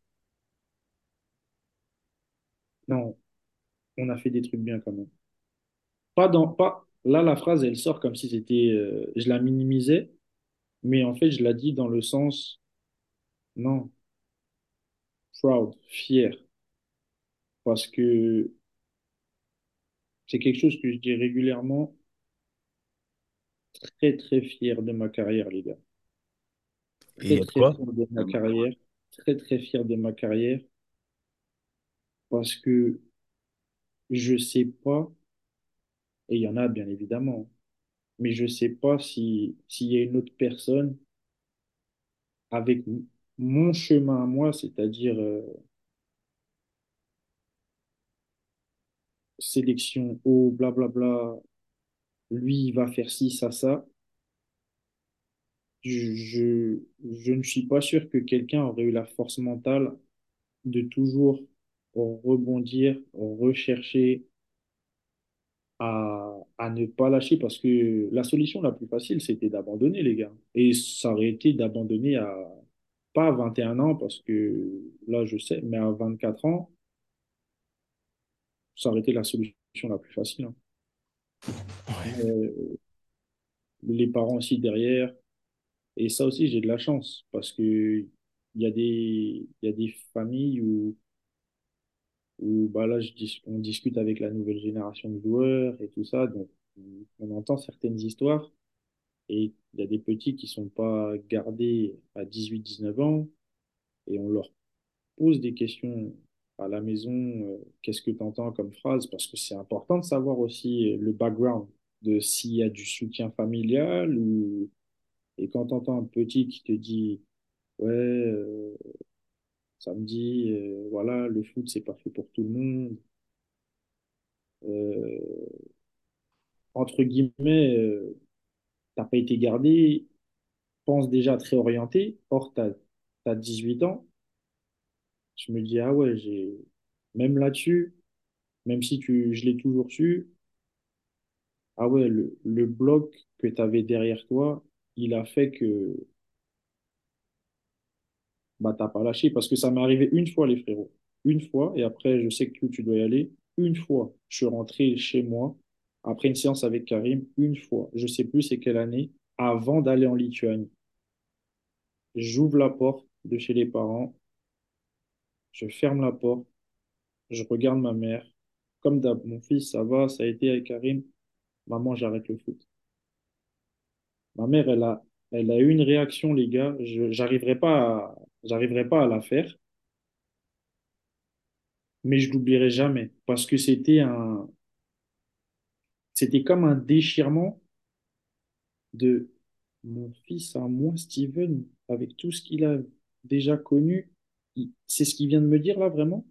non, on a fait des trucs bien quand même. Pas dans, pas, là, la phrase, elle sort comme si c'était, euh, je la minimisais, mais en fait, je la dis dans le sens, non, proud, fier, parce que c'est quelque chose que je dis régulièrement, très, très fier de ma carrière, les gars. Très, Et très fier de ma carrière, très, très fier de ma carrière, parce que je sais pas, et il y en a bien évidemment, mais je sais pas si, s'il y a une autre personne avec mon chemin à moi, c'est-à-dire euh, sélection haut, blablabla, lui, il va faire ci, ça, ça. Je, je, je ne suis pas sûr que quelqu'un aurait eu la force mentale de toujours rebondir, rechercher à, à ne pas lâcher parce que la solution la plus facile, c'était d'abandonner, les gars. Et ça aurait été d'abandonner à, pas à 21 ans, parce que là, je sais, mais à 24 ans, ça aurait été la solution la plus facile. hein. Euh, les parents aussi derrière. Et ça aussi, j'ai de la chance parce que il y a des, il y a des familles où, où bah là, je dis, on discute avec la nouvelle génération de joueurs et tout ça. Donc, on entend certaines histoires et il y a des petits qui sont pas gardés à 18-19 ans et on leur pose des questions à la maison, euh, qu'est-ce que tu entends comme phrase? Parce que c'est important de savoir aussi le background de s'il y a du soutien familial ou et quand tu entends un petit qui te dit ouais euh, samedi euh, voilà le foot c'est pas fait pour tout le monde euh, entre guillemets t'as pas été gardé pense déjà très orienté or t'as t'as 18 ans. Je me dis ah ouais même là-dessus même si tu je l'ai toujours su ah ouais le, le bloc que tu avais derrière toi il a fait que bah t'as pas lâché. Parce que ça m'est arrivé une fois les frérots. Une fois et après je sais que tu dois y aller. Une fois je suis rentré chez moi après une séance avec Karim une fois je sais plus c'est quelle année avant d'aller en Lituanie. J'ouvre la porte de chez les parents. Je ferme la porte. Je regarde ma mère. Comme d'hab mon fils ça va ça a été avec Karim. Maman j'arrête le foot. Ma mère elle a elle a eu une réaction les gars. J'arriverai pas pas à la faire. Mais je l'oublierai jamais parce que c'était un C'était comme un déchirement de mon fils à moi, Steven, avec tout ce qu'il a déjà connu. C'est ce qu'il vient de me dire là, vraiment.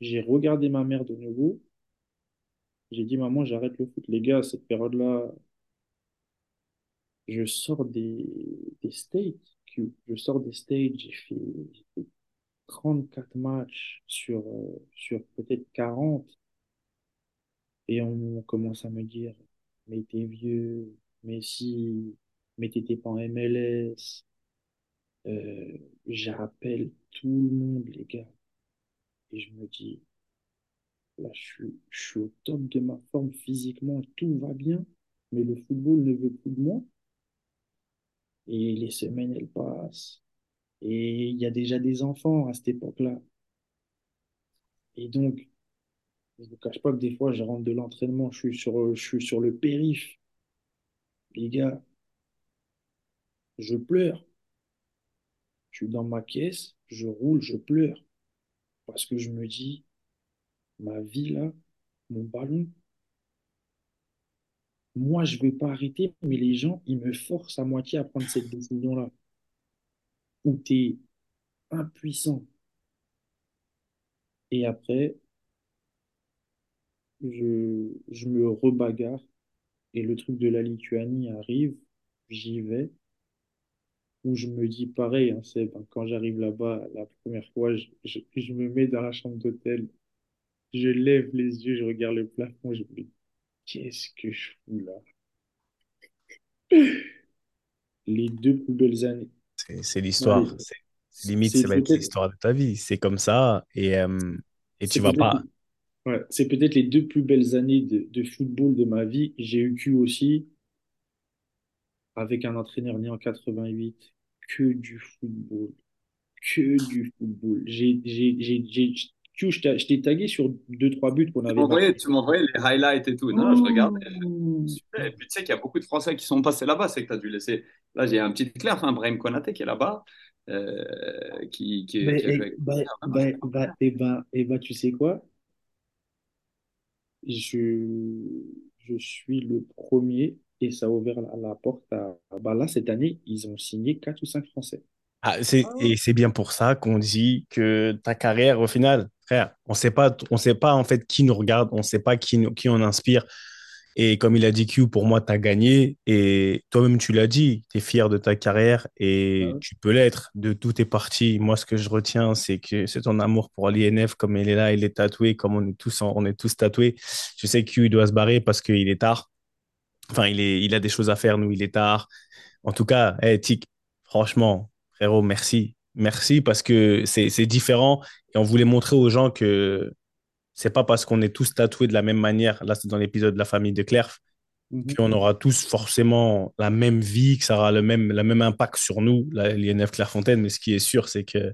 J'ai regardé ma mère de nouveau. J'ai dit, maman, j'arrête le foot. Les gars, à cette période-là, je sors des, des Je sors des fait, j'ai fait 34 matchs sur, euh, sur peut-être 40. Et on commence à me dire, mais t'es vieux, mais si, mais t'étais pas en MLS. Euh, j'appelle tout le monde, les gars. Et je me dis, là, je suis, je suis au top de ma forme physiquement, tout va bien, mais le football ne veut plus de moi. Et les semaines, elles passent. Et il y a déjà des enfants à cette époque-là. Et donc, je ne vous cache pas que des fois, je rentre de l'entraînement, je suis sur, je suis sur le périph. Les gars, je pleure. Je suis dans ma caisse, je roule, je pleure. Parce que je me dis, ma vie là, mon ballon, moi, je vais pas arrêter, mais les gens, ils me forcent à moitié à prendre cette décision-là. Où tu es impuissant, Et après, je, je me rebagarre et le truc de la Lituanie arrive, j'y vais, où je me dis pareil, hein, c'est, ben, quand j'arrive là-bas, la première fois, je, je, je me mets dans la chambre d'hôtel, je lève les yeux, je regarde le plafond, je me dis, qu'est-ce que je fous là? Les deux plus belles années. C'est l'histoire. Allez, C'est limite, c'est ça va être l'histoire de ta vie. C'est comme ça et, euh, et tu vas pas. Ouais, c'est peut-être les deux plus belles années de, de football de ma vie. J'ai eu Q aussi, avec un entraîneur né en 88, que du football. que du football. J'ai, j'ai, j'ai, j'ai, Q, je t'ai je t'ai tagué sur deux, trois buts qu'on avait tu m'envoyais les highlights et tout. Non, je regardais. Super. Et puis tu sais qu'il y a beaucoup de Français qui sont passés là-bas. C'est que tu as dû laisser. Là, j'ai un petit clair, hein, Brahim Konaté qui est là-bas, euh, qui, qui, qui eh, avec. ben, c'est ben, ben, eh eh tu sais quoi? Je, je suis le premier et ça a ouvert la, la porte à. Bah là, cette année, ils ont signé quatre ou cinq Français. Ah, c'est, et c'est bien pour ça qu'on dit que ta carrière, au final, frère, on sait pas, on sait pas en fait qui nous regarde, on sait pas qui, nous- qui on inspire. Et comme il a dit Q, pour moi, tu as gagné. Et toi-même, tu l'as dit, tu es fier de ta carrière et Ouais. tu peux l'être de tous tes parties. Moi, ce que je retiens, c'est que c'est ton amour pour l'INF, comme il est là, il est tatoué, comme on est tous, en- on est tous tatoués. Je sais que Q, il doit se barrer parce qu'il est tard. Enfin, il est, il a des choses à faire, nous, il est tard. En tout cas, hey, Tic, franchement, frérot, merci. Merci parce que c'est c'est différent et on voulait montrer aux gens que c'est pas parce qu'on est tous tatoués de la même manière, là c'est dans l'épisode de la famille de Clerf, Mhm. qu'on aura tous forcément la même vie, que ça aura le même, le même impact sur nous, la- l'INF Clairefontaine. Mais ce qui est sûr, c'est que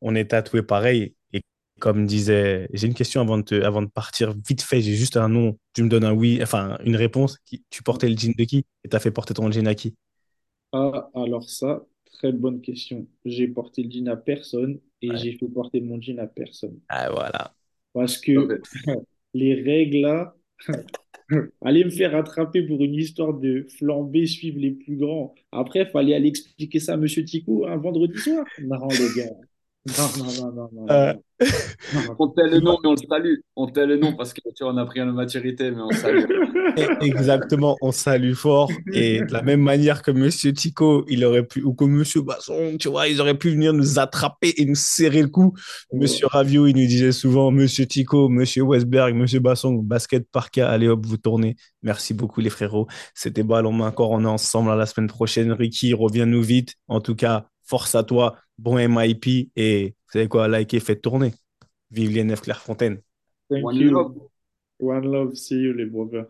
on est tatoués pareil. Et comme disait, j'ai une question avant de, te- avant de partir, vite fait, j'ai juste un nom, tu me donnes un oui, enfin une réponse. Qui, tu portais le jean de qui? Et t'as fait porter ton jean à qui? Ah, alors ça, très bonne question. J'ai porté le jean à personne et Ouais. j'ai fait porter mon jean à personne. Ah, voilà. Parce que les règles là, allez me faire attraper pour une histoire de flamber, suivre les plus grands. Après, il fallait aller expliquer ça à Monsieur Tico un vendredi soir. Non, les gars. Non, non, non, non, non, non, Euh, non. Non. On tait le nom, mais on le salue. On tait le nom parce que tu vois, on a pris une maturité, mais on salue. Exactement, on salue fort. Et de la même manière que Monsieur Tico, il aurait pu, ou que Monsieur Basson, tu vois, ils auraient pu venir nous attraper et nous serrer le cou. Monsieur Ravio, il nous disait souvent, Monsieur Tico, Monsieur Westberg, Monsieur Basson, basket par cas, allez hop, vous tournez. Merci beaucoup les frérots. C'était ballon main encore, on est ensemble à la semaine prochaine. Ricky, reviens-nous vite. En tout cas, force à toi, bon MIP et vous savez quoi, likez, faites tourner. Vive l'INF Clairefontaine. Thank One you. love. One love. See you, les brothers.